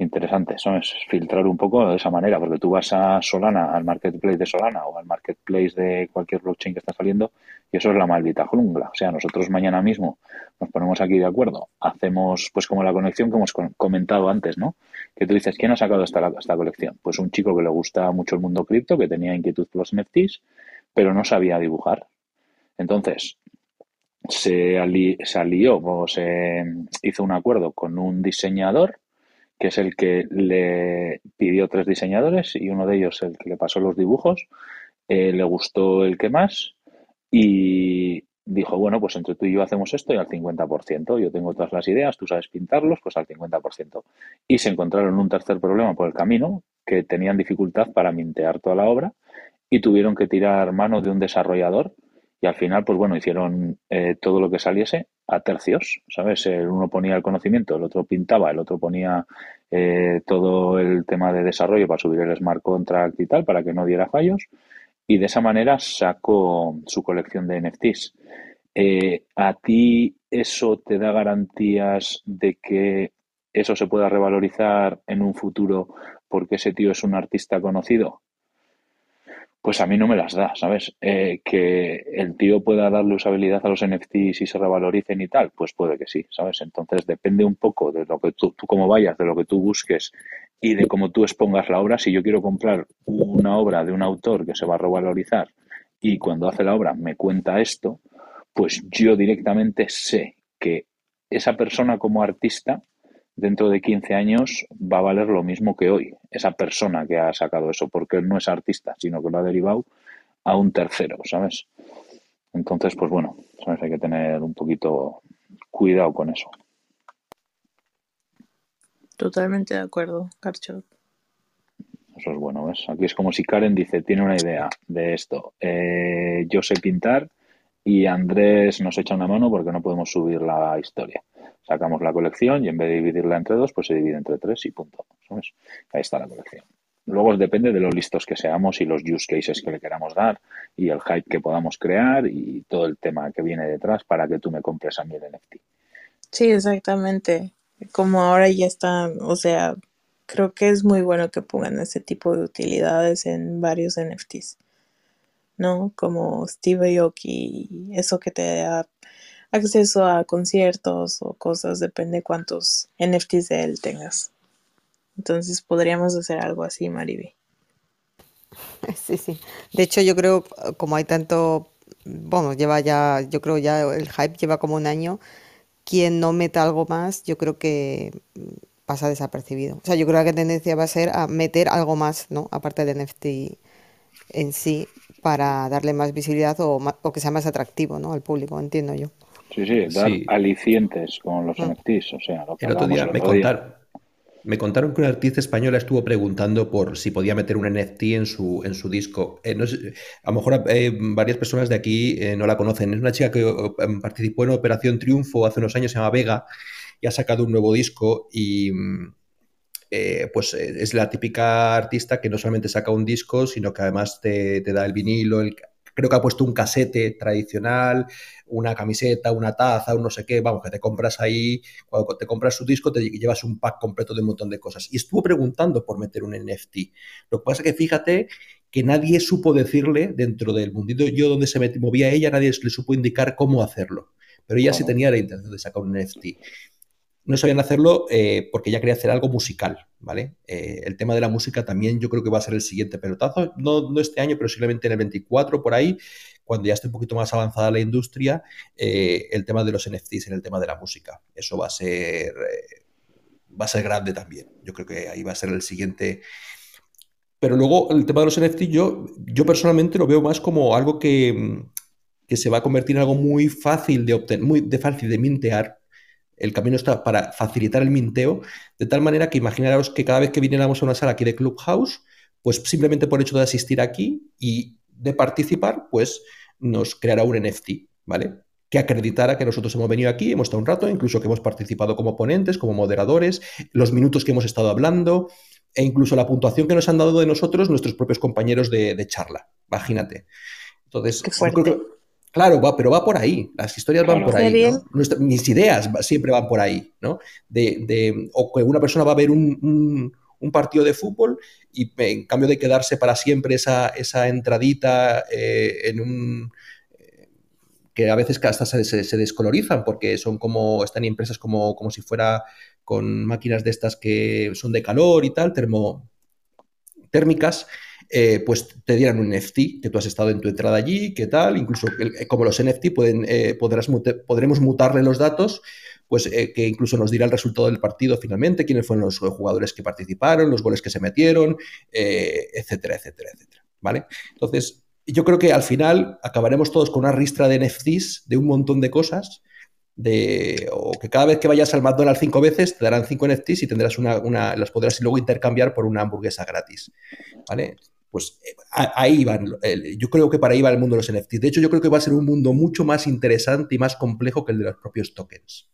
interesante, eso es filtrar un poco de esa manera, porque tú vas a Solana, al marketplace de Solana o al marketplace de cualquier blockchain que está saliendo y eso es la maldita jungla. O sea, nosotros mañana mismo nos ponemos aquí de acuerdo, hacemos pues como la conexión que hemos comentado antes, ¿no? Que tú dices, ¿quién ha sacado esta, esta colección? Pues un chico que le gusta mucho el mundo cripto, que tenía inquietud por los NFTs, pero no sabía dibujar. Entonces, se, ali- alió o se hizo un acuerdo con un diseñador que es el que le pidió tres diseñadores y uno de ellos el que le pasó los dibujos, eh, le gustó el que más y dijo, bueno, pues entre tú y yo hacemos esto y al 50%. Yo tengo todas las ideas, tú sabes pintarlos, pues al 50%. Y se encontraron un tercer problema por el camino, que tenían dificultad para mintear toda la obra y tuvieron que tirar mano de un desarrollador y al final, pues bueno, hicieron eh, todo lo que saliese a tercios, ¿sabes? El uno ponía el conocimiento, el otro pintaba, el otro ponía eh, todo el tema de desarrollo para subir el smart contract y tal, para que no diera fallos, y de esa manera sacó su colección de NFTs. Eh, ¿A ti eso te da garantías de que eso se pueda revalorizar en un futuro porque ese tío es un artista conocido? Pues a mí no me las da, ¿sabes? Eh, que el tío pueda darle usabilidad a los NFTs y se revaloricen y tal, pues puede que sí, ¿sabes? Entonces depende un poco de lo que tú, tú cómo vayas, de lo que tú busques y de cómo tú expongas la obra. Si yo quiero comprar una obra de un autor que se va a revalorizar y cuando hace la obra me cuenta esto, pues yo directamente sé que esa persona como artista dentro de 15 años va a valer lo mismo que hoy, esa persona que ha sacado eso, porque él no es artista, sino que lo ha derivado a un tercero, ¿sabes? Entonces, pues bueno, ¿sabes? hay que tener un poquito cuidado con eso. Totalmente de acuerdo, Carchot. Eso es bueno, ¿ves? Aquí es como si Karen dice, tiene una idea de esto. Eh, yo sé pintar y Andrés nos echa una mano porque no podemos subir la historia. Sacamos la colección y en vez de dividirla entre dos, pues se divide entre tres y punto. ¿sabes? Ahí está la colección. Luego depende de lo listos que seamos y los use cases que le queramos dar y el hype que podamos crear y todo el tema que viene detrás para que tú me compres a mí el NFT. Sí, exactamente. Como ahora ya está, o sea, creo que es muy bueno que pongan ese tipo de utilidades en varios NFTs, ¿no? Como Steve Aoki, eso que te da acceso a conciertos o cosas, depende cuántos NFTs de él tengas. Entonces podríamos hacer algo así, Mariby. Sí, sí. De hecho, yo creo, como hay tanto, bueno, lleva ya, yo creo ya el hype lleva como un año. Quien no meta algo más, yo creo que pasa desapercibido. O sea, yo creo que la tendencia va a ser a meter algo más, ¿no? Aparte del NFT en sí, para darle más visibilidad o, o que sea más atractivo, ¿no? Al público, entiendo yo. Sí, sí, dar Sí. alicientes con los Mm. NFTs, o sea, lo que El otro día el me otro día. contaron, me contaron que una artista española estuvo preguntando por si podía meter un NFT en su, en su disco. Eh, no sé, a lo mejor eh, varias personas de aquí eh, no la conocen. Es una chica que eh, participó en Operación Triunfo hace unos años, se llama Vega, y ha sacado un nuevo disco y mm, eh, pues eh, es la típica artista que no solamente saca un disco, sino que además te, te da el vinilo, el, creo que ha puesto un casete tradicional, una camiseta, una taza, un no sé qué, vamos, que te compras ahí, cuando te compras su disco te llevas un pack completo de un montón de cosas. Y estuvo preguntando por meter un NFT. Lo que pasa es que fíjate que nadie supo decirle dentro del mundito yo donde se movía ella, nadie le supo indicar cómo hacerlo. Pero ella sí tenía la intención de sacar un NFT no sabían hacerlo eh, porque ya quería hacer algo musical, ¿vale? Eh, el tema de la música también yo creo que va a ser el siguiente pelotazo, no, no este año, pero posiblemente en el 24 por ahí, cuando ya esté un poquito más avanzada la industria, eh, el tema de los NFTs en el tema de la música. Eso va a ser, va a ser grande también. Yo creo que ahí va a ser el siguiente. Pero luego el tema de los NFTs, yo, yo personalmente lo veo más como algo que, que se va a convertir en algo muy fácil de obtener, muy de fácil de mintear, el camino está para facilitar el minteo, de tal manera que imaginaros que cada vez que viniéramos a una sala aquí de Clubhouse, pues simplemente por hecho de asistir aquí y de participar, pues nos creará un NFT, ¿vale? Que acreditara que nosotros hemos venido aquí, hemos estado un rato, incluso que hemos participado como ponentes, como moderadores, los minutos que hemos estado hablando, e incluso la puntuación que nos han dado de nosotros nuestros propios compañeros de, de charla. Imagínate. Entonces, Qué yo fuerte. creo que- claro, va, pero va por ahí. Las historias van por ahí. ¿no? Nuestra- mis ideas va- siempre van por ahí, ¿no? De, de- o que una persona va a ver un, un- un partido de fútbol y en cambio de quedarse para siempre esa, esa entradita eh, en un eh, que a veces hasta se, se- se descolorizan porque son como, están impresas como, como si fuera con máquinas de estas que son de calor y tal, termo, térmicas, eh, pues te dieran un NFT, que tú has estado en tu entrada allí, qué tal, incluso el- como los NFT pueden, eh, podrás podremos mutarle los datos, pues eh, que incluso nos dirá el resultado del partido finalmente, quiénes fueron los jugadores que participaron, los goles que se metieron, eh, etcétera, etcétera, etcétera, ¿vale? Entonces, yo creo que al final acabaremos todos con una ristra de NFTs de un montón de cosas, de, o que cada vez que vayas al McDonald's cinco veces te darán cinco NFTs y tendrás una, una las podrás luego intercambiar por una hamburguesa gratis, ¿vale? Pues eh, ahí van, yo creo que para ahí va el mundo de los NFTs. De hecho, yo creo que va a ser un mundo mucho más interesante y más complejo que el de los propios tokens.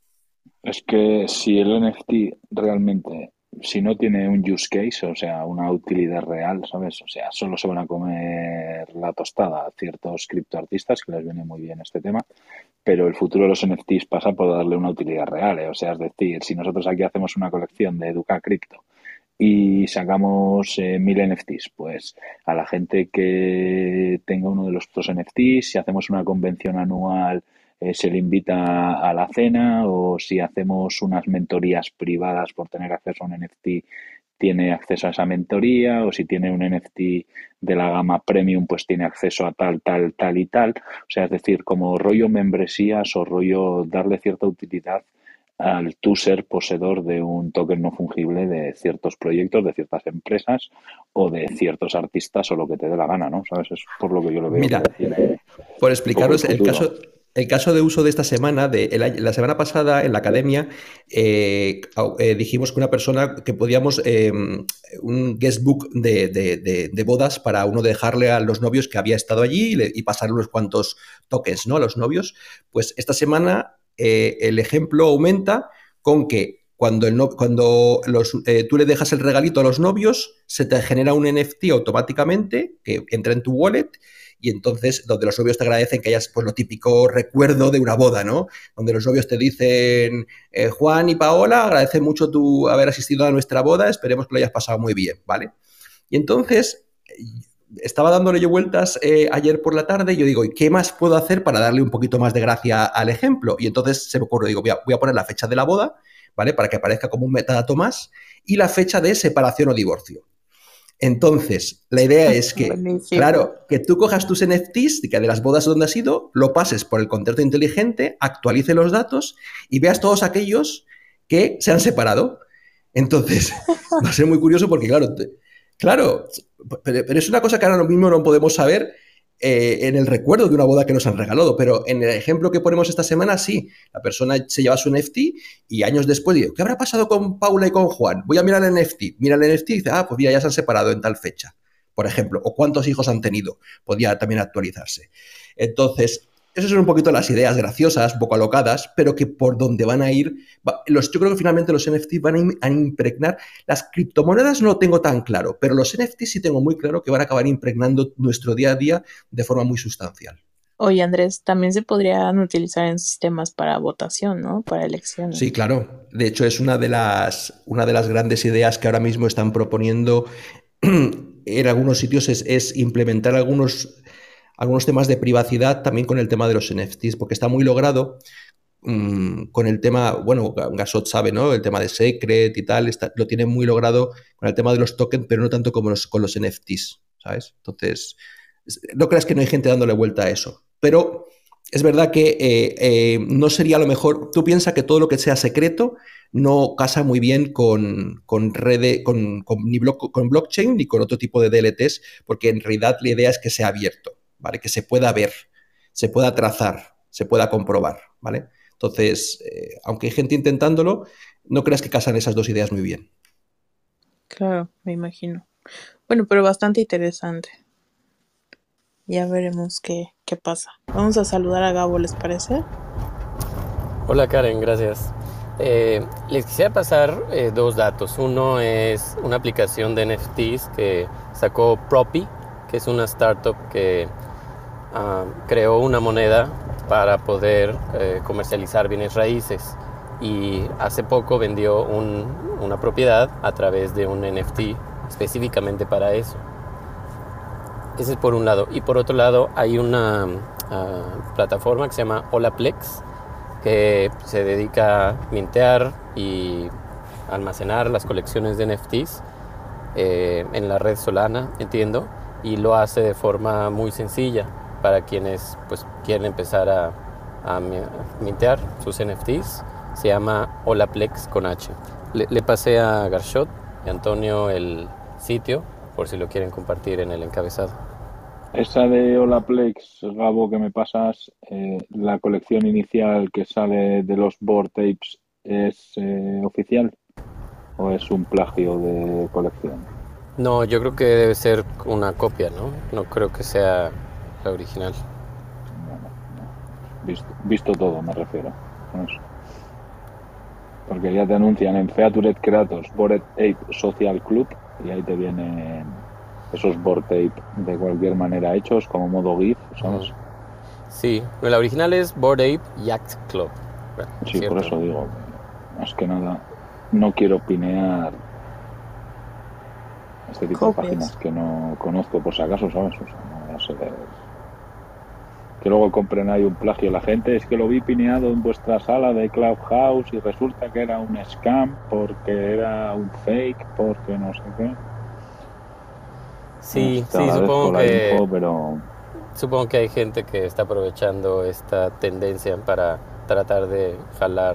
Es que si el NFT realmente, si no tiene un use case, o sea, una utilidad real, ¿sabes? O sea, solo se van a comer la tostada a ciertos criptoartistas que les viene muy bien este tema, pero el futuro de los NFTs pasa por darle una utilidad real, ¿eh? O sea, es decir, si nosotros aquí hacemos una colección de Educa Cripto y sacamos eh, mil NFTs, pues a la gente que tenga uno de los otros NFTs, si hacemos una convención anual eh, se le invita a la cena o si hacemos unas mentorías privadas por tener acceso a un NFT, tiene acceso a esa mentoría o si tiene un NFT de la gama premium, pues tiene acceso a tal, tal, tal y tal. O sea, es decir, como rollo membresías o rollo darle cierta utilidad al tú ser poseedor de un token no fungible de ciertos proyectos, de ciertas empresas o de ciertos artistas o lo que te dé la gana, ¿no? ¿Sabes? Es por lo que yo lo veo. Mira, tiene Por explicaros el el caso, el caso de uso de esta semana, de el la semana pasada en la academia, eh, eh, dijimos que una persona que podíamos eh, un guestbook de, de- de- de bodas para uno dejarle a los novios que había estado allí y, le- y pasarle unos cuantos tokens ¿no? a los novios. Pues esta semana eh, el ejemplo aumenta con que cuando, el no- cuando los, eh, tú le dejas el regalito a los novios, se te genera un NFT automáticamente que entra en tu wallet y entonces donde los novios te agradecen que hayas pues lo típico recuerdo de una boda, ¿no? Donde los novios te dicen eh, Juan y Paola, agradecen mucho tu haber asistido a nuestra boda, esperemos que lo hayas pasado muy bien, ¿vale? Y entonces estaba dándole yo vueltas eh, ayer por la tarde y yo digo, ¿y qué más puedo hacer para darle un poquito más de gracia al ejemplo? Y entonces se me ocurre, digo, voy a, voy a poner la fecha de la boda, ¿vale? Para que aparezca como un metadato más y la fecha de separación o divorcio. Entonces, la idea es que, Buenísimo. claro, que tú cojas tus NFTs de que de las bodas donde has ido, lo pases por el contrato inteligente, actualice los datos y veas todos aquellos que se han separado. Entonces, va a ser muy curioso porque, claro, te- claro, pero, pero es una cosa que ahora mismo no podemos saber eh, en el recuerdo de una boda que nos han regalado, pero en el ejemplo que ponemos esta semana, sí, la persona se lleva su NFT y años después digo, ¿qué habrá pasado con Paula y con Juan? Voy a mirar el NFT, mira el NFT y dice, ah, pues ya se han separado en tal fecha, por ejemplo, o cuántos hijos han tenido, podía también actualizarse. Entonces, esas son un poquito las ideas graciosas, un poco alocadas, pero que por donde van a ir, los, yo creo que finalmente los NFT van a, impregnar, las criptomonedas no lo tengo tan claro, pero los NFT sí tengo muy claro que van a acabar impregnando nuestro día a día de forma muy sustancial. Oye, Andrés, también se podrían utilizar en sistemas para votación, ¿no? Para elecciones. Sí, claro. De hecho, es una de las, una de las grandes ideas que ahora mismo están proponiendo en algunos sitios es, es implementar algunos algunos temas de privacidad también con el tema de los NFTs, porque está muy logrado mm, con el tema, bueno, Gasot sabe, ¿no? El tema de Secret y tal, lo tiene muy logrado con el tema de los tokens, pero no tanto como con los NFTs, ¿sabes? Entonces, no creas que no hay gente dándole vuelta a eso, pero es verdad que eh, eh, no sería lo mejor, tú piensas que todo lo que sea secreto no casa muy bien con, con, con, ni con blockchain ni con otro tipo de DLTs, porque en realidad la idea es que sea abierto. ¿Vale? Que se pueda ver, se pueda trazar, se pueda comprobar, ¿vale? Entonces, eh, aunque hay gente intentándolo, no creas que casan esas dos ideas muy bien. Claro, me imagino. Bueno, pero bastante interesante. Ya veremos qué, pasa. Vamos a saludar a Gabo, ¿les parece? Hola Karen, gracias. Eh, les quisiera pasar eh, dos datos. Uno es una aplicación de NFTs que sacó Propi, que es una startup que Ah, creó una moneda para poder eh, comercializar bienes raíces y hace poco vendió una propiedad a través de un NFT específicamente para eso. Ese es por un lado. Y por otro lado hay una ah, plataforma que se llama Olaplex que se dedica a mintear y almacenar las colecciones de NFTs eh, en la red Solana, entiendo, y lo hace de forma muy sencilla para quienes pues, quieren empezar a, a mintear sus NFTs. Se llama Olaplex con H. Le, pasé a Garshot y Antonio el sitio por si lo quieren compartir en el encabezado. Esa de Olaplex, Gabo, que me pasas, eh, la colección inicial que sale de los board tapes, ¿es eh, oficial o es un plagio de colección? No, yo creo que debe ser una copia, ¿no? No creo que sea original. Visto, todo, me refiero. Porque ya te anuncian en Featured Creators Bored Ape Social Club y ahí te vienen esos board tape de cualquier manera hechos como modo GIF, ¿sabes? Sí, la original es Bored Ape Yacht Club. sí, por eso digo, más que nada, no quiero pinear este tipo de páginas que no conozco por si acaso, ¿sabes? O sea, no sé que luego compren ahí un plagio. La gente es que lo vi pineado en vuestra sala de Clubhouse y resulta que era un scam porque era un fake, porque no sé qué. Sí, sí, supongo que, pero... supongo que hay gente que está aprovechando esta tendencia para tratar de jalar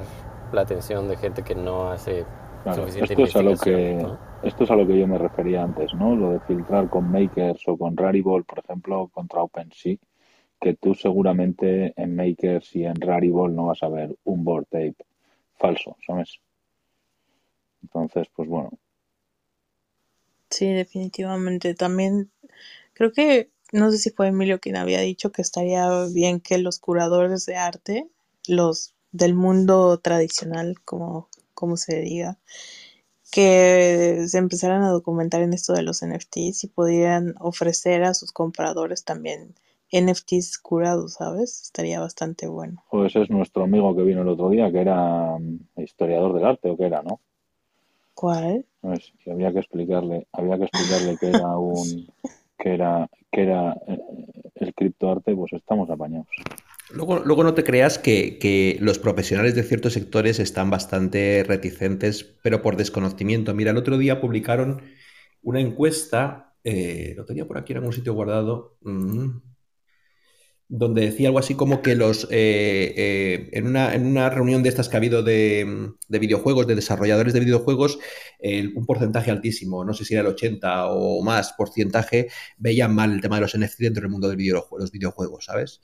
la atención de gente que no hace suficiente esto es a lo que Esto es a lo que yo me refería antes, ¿no? Lo de filtrar con Makers o con Rarible, por ejemplo, contra OpenSea que tú seguramente en Makers y en Rarible no vas a ver un board tape falso, ¿sabes? Entonces, pues bueno. Sí, definitivamente. También creo que, no sé si fue Emilio quien había dicho que estaría bien que los curadores de arte, los del mundo tradicional, como, como se diga, que se empezaran a documentar en esto de los NFTs y pudieran ofrecer a sus compradores también NFTs curados, ¿sabes? Estaría bastante bueno. Ese es nuestro amigo que vino el otro día, que era mm, historiador del arte, o que era, ¿no? ¿Cuál? Pues, había que explicarle, había que explicarle que era un, que era, que era eh, el criptoarte, pues estamos apañados. Luego, luego no te creas que, los profesionales de ciertos sectores están bastante reticentes, pero por desconocimiento. Mira, el otro día publicaron una encuesta, eh, lo tenía por aquí en algún sitio guardado. Mm, donde decía algo así como que los eh, eh, en, una, en, una, reunión de estas que ha habido de, de videojuegos, de desarrolladores de videojuegos, un porcentaje altísimo, no sé si era el 80 o más porcentaje, veían mal el tema de los NFT dentro del mundo de los videojuegos, ¿sabes?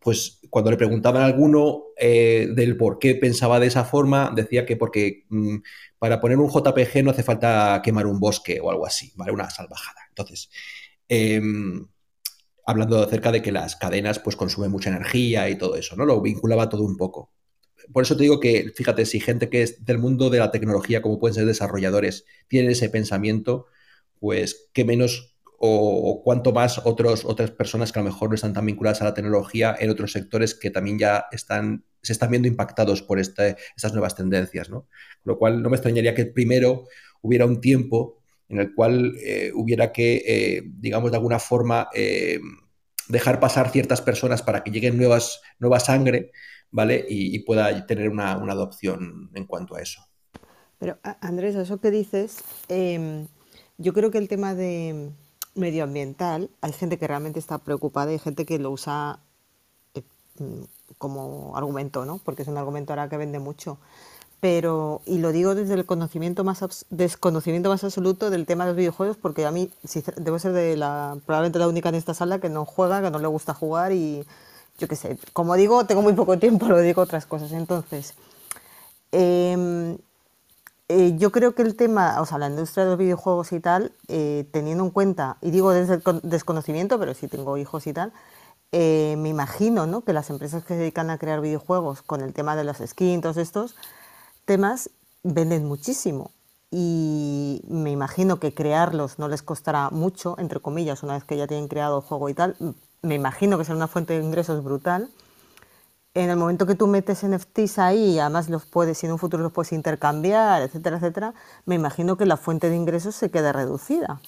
Pues cuando le preguntaban a alguno eh, del por qué pensaba de esa forma, decía que porque mmm, para poner un JPG no hace falta quemar un bosque o algo así, ¿vale? Una salvajada. Entonces, eh, hablando acerca de que las cadenas pues consumen mucha energía y todo eso, ¿no? Lo vinculaba todo un poco. Por eso te digo que, fíjate, si gente que es del mundo de la tecnología, como pueden ser desarrolladores, tienen ese pensamiento, pues qué menos o, o, cuánto más otros, otras personas que a lo mejor no están tan vinculadas a la tecnología en otros sectores que también ya están, se están viendo impactados por este, estas nuevas tendencias, ¿no? Con lo cual no me extrañaría que primero hubiera un tiempo en el cual eh, hubiera que, eh, digamos, de alguna forma eh, dejar pasar ciertas personas para que lleguen nuevas, nueva sangre, ¿vale? Y, pueda tener una, una, adopción en cuanto a eso. Pero, Andrés, eso que dices, em, yo creo que el tema de medioambiental, hay gente que realmente está preocupada y hay gente que lo usa como argumento, ¿no? Porque es un argumento ahora que vende mucho pero, y lo digo desde el conocimiento más desconocimiento más absoluto del tema de los videojuegos, porque a mí debo ser de la, probablemente la única en esta sala que no juega, que no le gusta jugar y yo qué sé, como digo, tengo muy poco tiempo, lo digo otras cosas. Entonces, eh, eh, yo creo que el tema, o sea, la industria de los videojuegos y tal, eh, teniendo en cuenta, y digo desde el desconocimiento, pero sí tengo hijos y tal, eh, me imagino ¿no? que las empresas que se dedican a crear videojuegos con el tema de los skins, todos estos, temas venden muchísimo y me imagino que crearlos no les costará mucho, entre comillas, una vez que ya tienen creado el juego y tal. Me imagino que será una fuente de ingresos brutal. En el momento que tú metes NFTs ahí, y además los puedes, y en un futuro los puedes intercambiar, etcétera, etcétera, me imagino que la fuente de ingresos se queda reducida.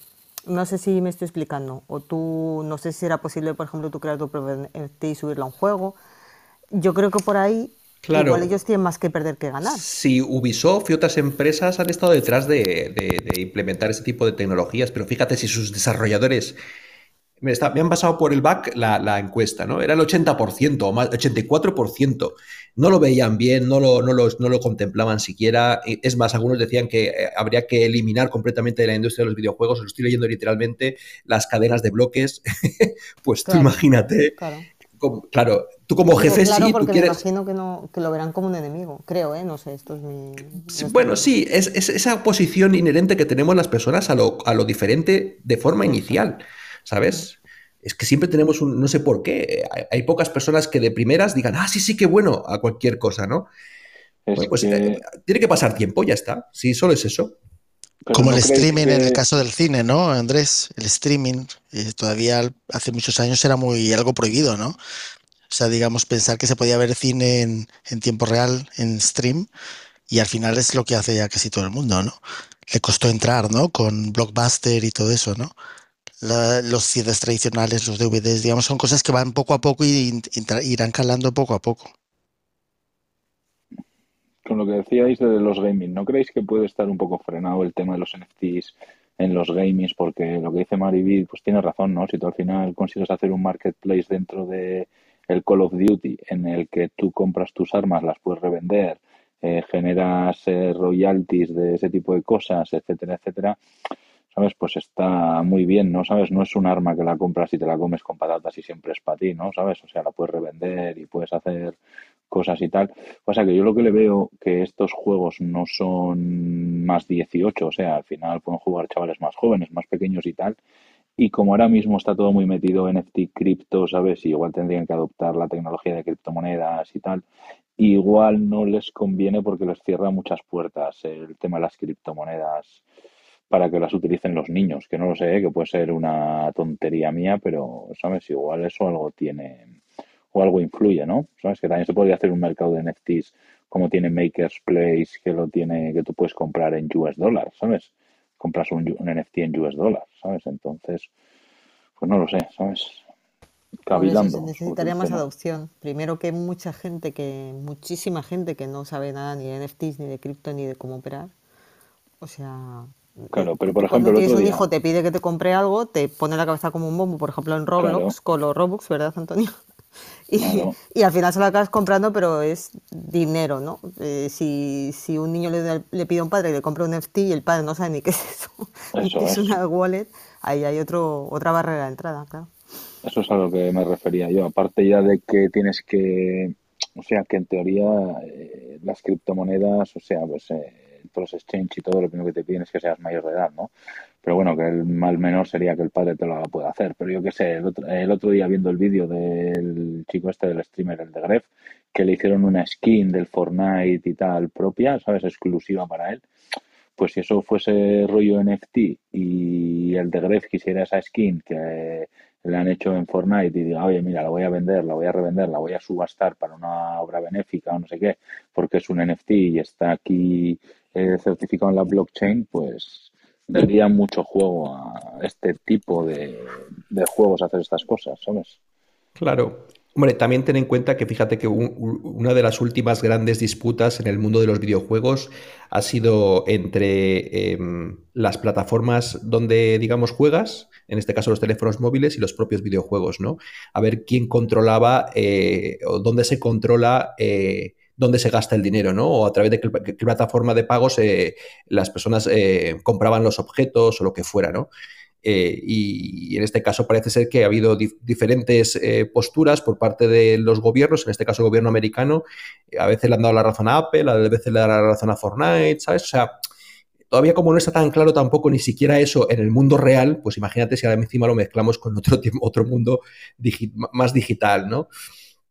No sé si me estoy explicando. O tú, no sé si era posible, por ejemplo, tú crear tu propio NFT y subirlo a un juego. Yo creo que por ahí Claro. Igual ellos tienen más que perder que ganar. Sí, Ubisoft y otras empresas han estado detrás de, de, de implementar ese tipo de tecnologías, pero fíjate si sus desarrolladores me, está, me han pasado por el back la, la, encuesta, ¿no? Era el 80% o más, 84%. No lo veían bien, no lo, no, lo, no lo contemplaban siquiera. Es más, algunos decían que eh, habría que eliminar completamente de la industria de los videojuegos. Lo estoy leyendo literalmente, las cadenas de bloques. pues claro, tú imagínate. Claro. Como, claro, tú como jefe claro, sí, porque tú quieres... me imagino que, no, que lo verán como un enemigo, creo, ¿eh? No sé, esto es mi... Sí, bueno, sí, es, es, esa posición inherente que tenemos las personas a lo, a lo diferente de forma inicial, ¿sabes? Es que siempre tenemos un, no sé por qué, hay, hay, pocas personas que de primeras digan, ah, sí, sí, qué bueno, a cualquier cosa, ¿no? Bueno, pues que... eh, tiene que pasar tiempo, ya está, sí, solo es eso. Pero Como no el streaming que... en el caso del cine, ¿no, Andrés? El streaming eh, todavía hace muchos años era muy algo prohibido, ¿no? O sea, digamos, pensar que se podía ver cine en, en, tiempo real, en stream, y al final es lo que hace ya casi todo el mundo, ¿no? Le costó entrar, ¿no? Con Blockbuster y todo eso, ¿no? La, los cines tradicionales, los DVDs, digamos, son cosas que van poco a poco y, y irán calando poco a poco. Con lo que decíais de los gaming, ¿no creéis que puede estar un poco frenado el tema de los NFTs en los gamings? Porque lo que dice Mariby, pues tiene razón, ¿no? Si tú al final consigues hacer un marketplace dentro de el Call of Duty en el que tú compras tus armas, las puedes revender, eh, generas eh, royalties de ese tipo de cosas, etcétera, etcétera, ¿sabes? Pues está muy bien, ¿no? ¿Sabes? No es un arma que la compras y te la comes con patatas y siempre es para ti, ¿no? ¿Sabes? O sea, la puedes revender y puedes hacer cosas y tal. O sea, que yo lo que le veo que estos juegos no son más 18, o sea, al final pueden jugar chavales más jóvenes, más pequeños y tal, y como ahora mismo está todo muy metido en NFT cripto, ¿sabes? Y igual tendrían que adoptar la tecnología de criptomonedas y tal. Igual no les conviene porque les cierra muchas puertas el tema de las criptomonedas para que las utilicen los niños, que no lo sé, que puede ser una tontería mía, pero, ¿sabes? Igual eso algo tiene o algo influye, ¿no? ¿Sabes? Que también se podría hacer un mercado de NFTs como tiene Maker's Place, que lo tiene, que tú puedes comprar en US dólares, ¿sabes? compras un, un, NFT en US dólares, ¿sabes? Entonces, pues no lo sé, ¿sabes? Cavilando. Necesitaría más adopción. Primero que mucha gente, que muchísima gente que no sabe nada ni de NFTs, ni de cripto, ni de cómo operar. O sea... Claro, pero por ejemplo, cuando tienes un hijo, te pide que te compre algo, te pone la cabeza como un bombo, por ejemplo en Roblox, claro. con los Robux, ¿verdad, Antonio? Y, Claro. y al final se lo acabas comprando, pero es dinero, ¿no? Eh, si, si un niño le, le pide a un padre que le compre un NFT y el padre no sabe ni qué es eso, ni Eso qué es es. una wallet, ahí hay otro, otra barrera de entrada, claro. Eso es a lo que me refería yo. Aparte ya de que tienes que, o sea, que en teoría eh, las criptomonedas, o sea, pues eh, los exchange y todo, lo primero que te piden es que seas mayor de edad, ¿no? Pero bueno, que el mal menor sería que el padre te lo pueda hacer. Pero yo qué sé, el otro, el otro día viendo el vídeo del chico este del streamer, el de Gref, que le hicieron una skin del Fortnite y tal propia, ¿sabes? Exclusiva para él. Pues si eso fuese rollo NFT y el de Gref quisiera esa skin que le han hecho en Fortnite y diga, oye, mira, la voy a vender, la voy a revender, la voy a subastar para una obra benéfica o no sé qué, porque es un NFT y está aquí certificado en la blockchain, pues daría mucho juego a este tipo de, de juegos hacer estas cosas, ¿sabes? Claro. Hombre, también ten en cuenta que fíjate que un- un- una de las últimas grandes disputas en el mundo de los videojuegos ha sido entre em, las plataformas donde, digamos, juegas, en este caso los teléfonos móviles y los propios videojuegos, ¿no? A ver quién controlaba eh, o dónde se controla, eh, dónde se gasta el dinero, ¿no? O a través de qué, plataforma de pagos eh, las personas eh, compraban los objetos o lo que fuera, ¿no? Eh, y, en este caso parece ser que ha habido dif- diferentes posturas por parte de los gobiernos, en este caso el gobierno americano. A veces le han dado la razón a Apple, a veces le dan la razón a Fortnite, ¿sabes? O sea, todavía como no está tan claro tampoco ni siquiera eso en el mundo real, pues imagínate si ahora encima lo mezclamos con otro, otro mundo más digital, ¿no?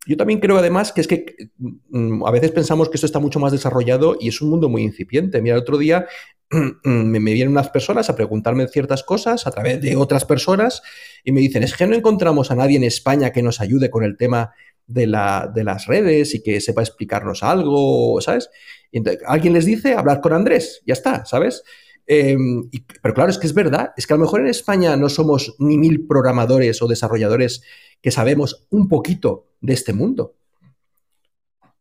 Yo también creo además que es que mm, a veces pensamos que esto está mucho más desarrollado y es un mundo muy incipiente. Mira, el otro día me, me vienen unas personas a preguntarme ciertas cosas a través de otras personas y me dicen, es que no encontramos a nadie en España que nos ayude con el tema de, la, de las redes y que sepa explicarnos algo, ¿sabes? Y alguien les dice, hablar con Andrés, ya está, ¿sabes? Eh, y- pero claro, es que es verdad, es que a lo mejor en España no somos ni mil programadores o desarrolladores que sabemos un poquito de este mundo.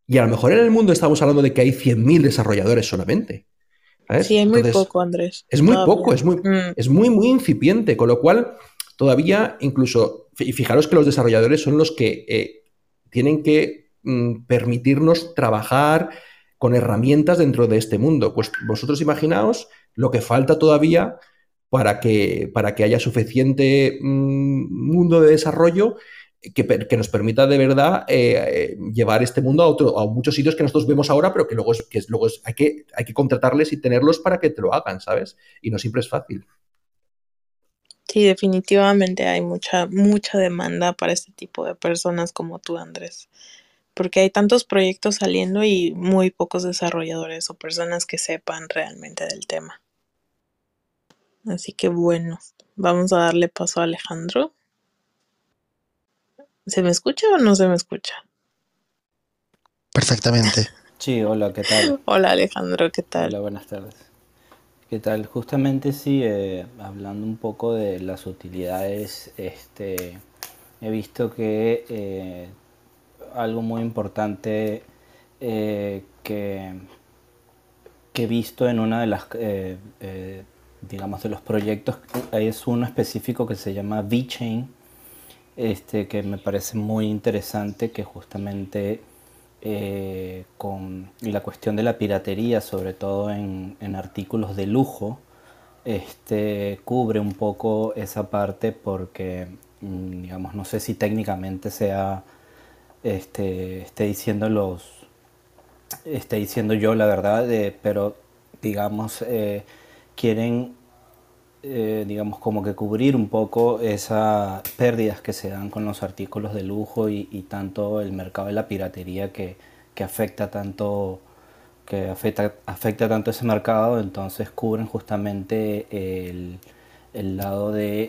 Y a lo mejor en el mundo estamos hablando de que hay 100.000 desarrolladores solamente. ¿sabes? Sí, hay muy Entonces, poco, Andrés. es muy todavía. poco, es muy, Mm. es muy, muy incipiente, con lo cual todavía incluso, y fijaros que los desarrolladores son los que eh, tienen que mm, permitirnos trabajar con herramientas dentro de este mundo. Pues vosotros imaginaos lo que falta todavía para que, para que haya suficiente mm, mundo de desarrollo que, que nos permita de verdad eh, llevar este mundo a, otro, a muchos sitios que nosotros vemos ahora, pero que luego, es, que luego hay, que, hay que contratarles y tenerlos para que te lo hagan, ¿sabes? Y no siempre es fácil. Sí, definitivamente hay mucha, mucha demanda para este tipo de personas como tú, Andrés. Porque hay tantos proyectos saliendo y muy pocos desarrolladores o personas que sepan realmente del tema. Así que bueno, vamos a darle paso a Alejandro. ¿Se me escucha o no se me escucha? Perfectamente. Sí, hola, ¿qué tal? Hola Alejandro, ¿qué tal? Hola, buenas tardes. ¿Qué tal? Justamente sí, eh, hablando un poco de las utilidades, este, he visto que eh, algo muy importante eh, que, he visto en una de las, eh, eh, digamos, de los proyectos es uno específico que se llama VeChain, este, que me parece muy interesante, que justamente con la cuestión de la piratería, sobre todo en, en artículos de lujo, este, cubre un poco esa parte porque, mm, digamos, no sé si técnicamente sea, este, esté diciendo los, esté diciendo yo la verdad, eh, pero digamos, eh, quieren, eh, digamos, como que cubrir un poco esas pérdidas que se dan con los artículos de lujo y, tanto el mercado de la piratería que, que afecta tanto que afecta, afecta tanto ese mercado, entonces cubren justamente el, el lado de,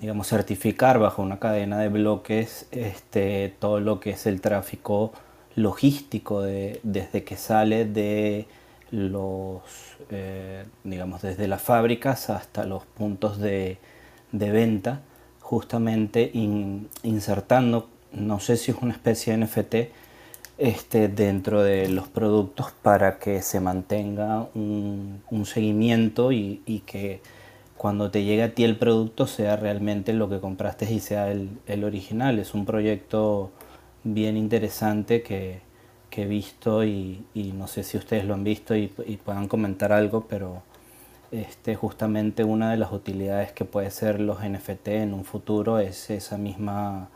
digamos, certificar bajo una cadena de bloques este, todo lo que es el tráfico logístico de, desde que sale de los, eh, digamos, desde las fábricas hasta los puntos de, de venta, justamente in- insertando, no sé si es una especie de NFT, este, dentro de los productos para que se mantenga un, un seguimiento y, y que cuando te llegue a ti el producto sea realmente lo que compraste y sea el, original. Es un proyecto bien interesante que, he visto y, no sé si ustedes lo han visto y, y, puedan comentar algo, pero este, justamente una de las utilidades que puede ser los NFT en un futuro es esa misma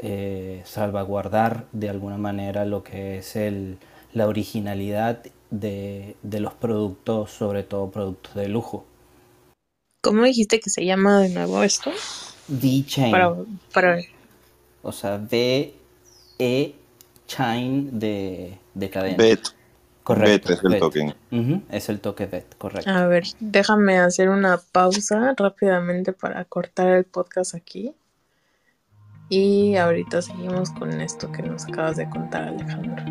eh, salvaguardar de alguna manera lo que es el, la originalidad de los productos, sobre todo productos de lujo. ¿Cómo dijiste que se llama de nuevo esto? V-Chain. Para, para... O sea, V-E-Chain de, de cadena. Bet. Correcto. Bet es el Bet. token. Ujú, Es el toque Bet, correcto. A ver, déjame hacer una pausa rápidamente para cortar el podcast aquí. Y ahorita seguimos con esto que nos acabas de contar, Alejandro.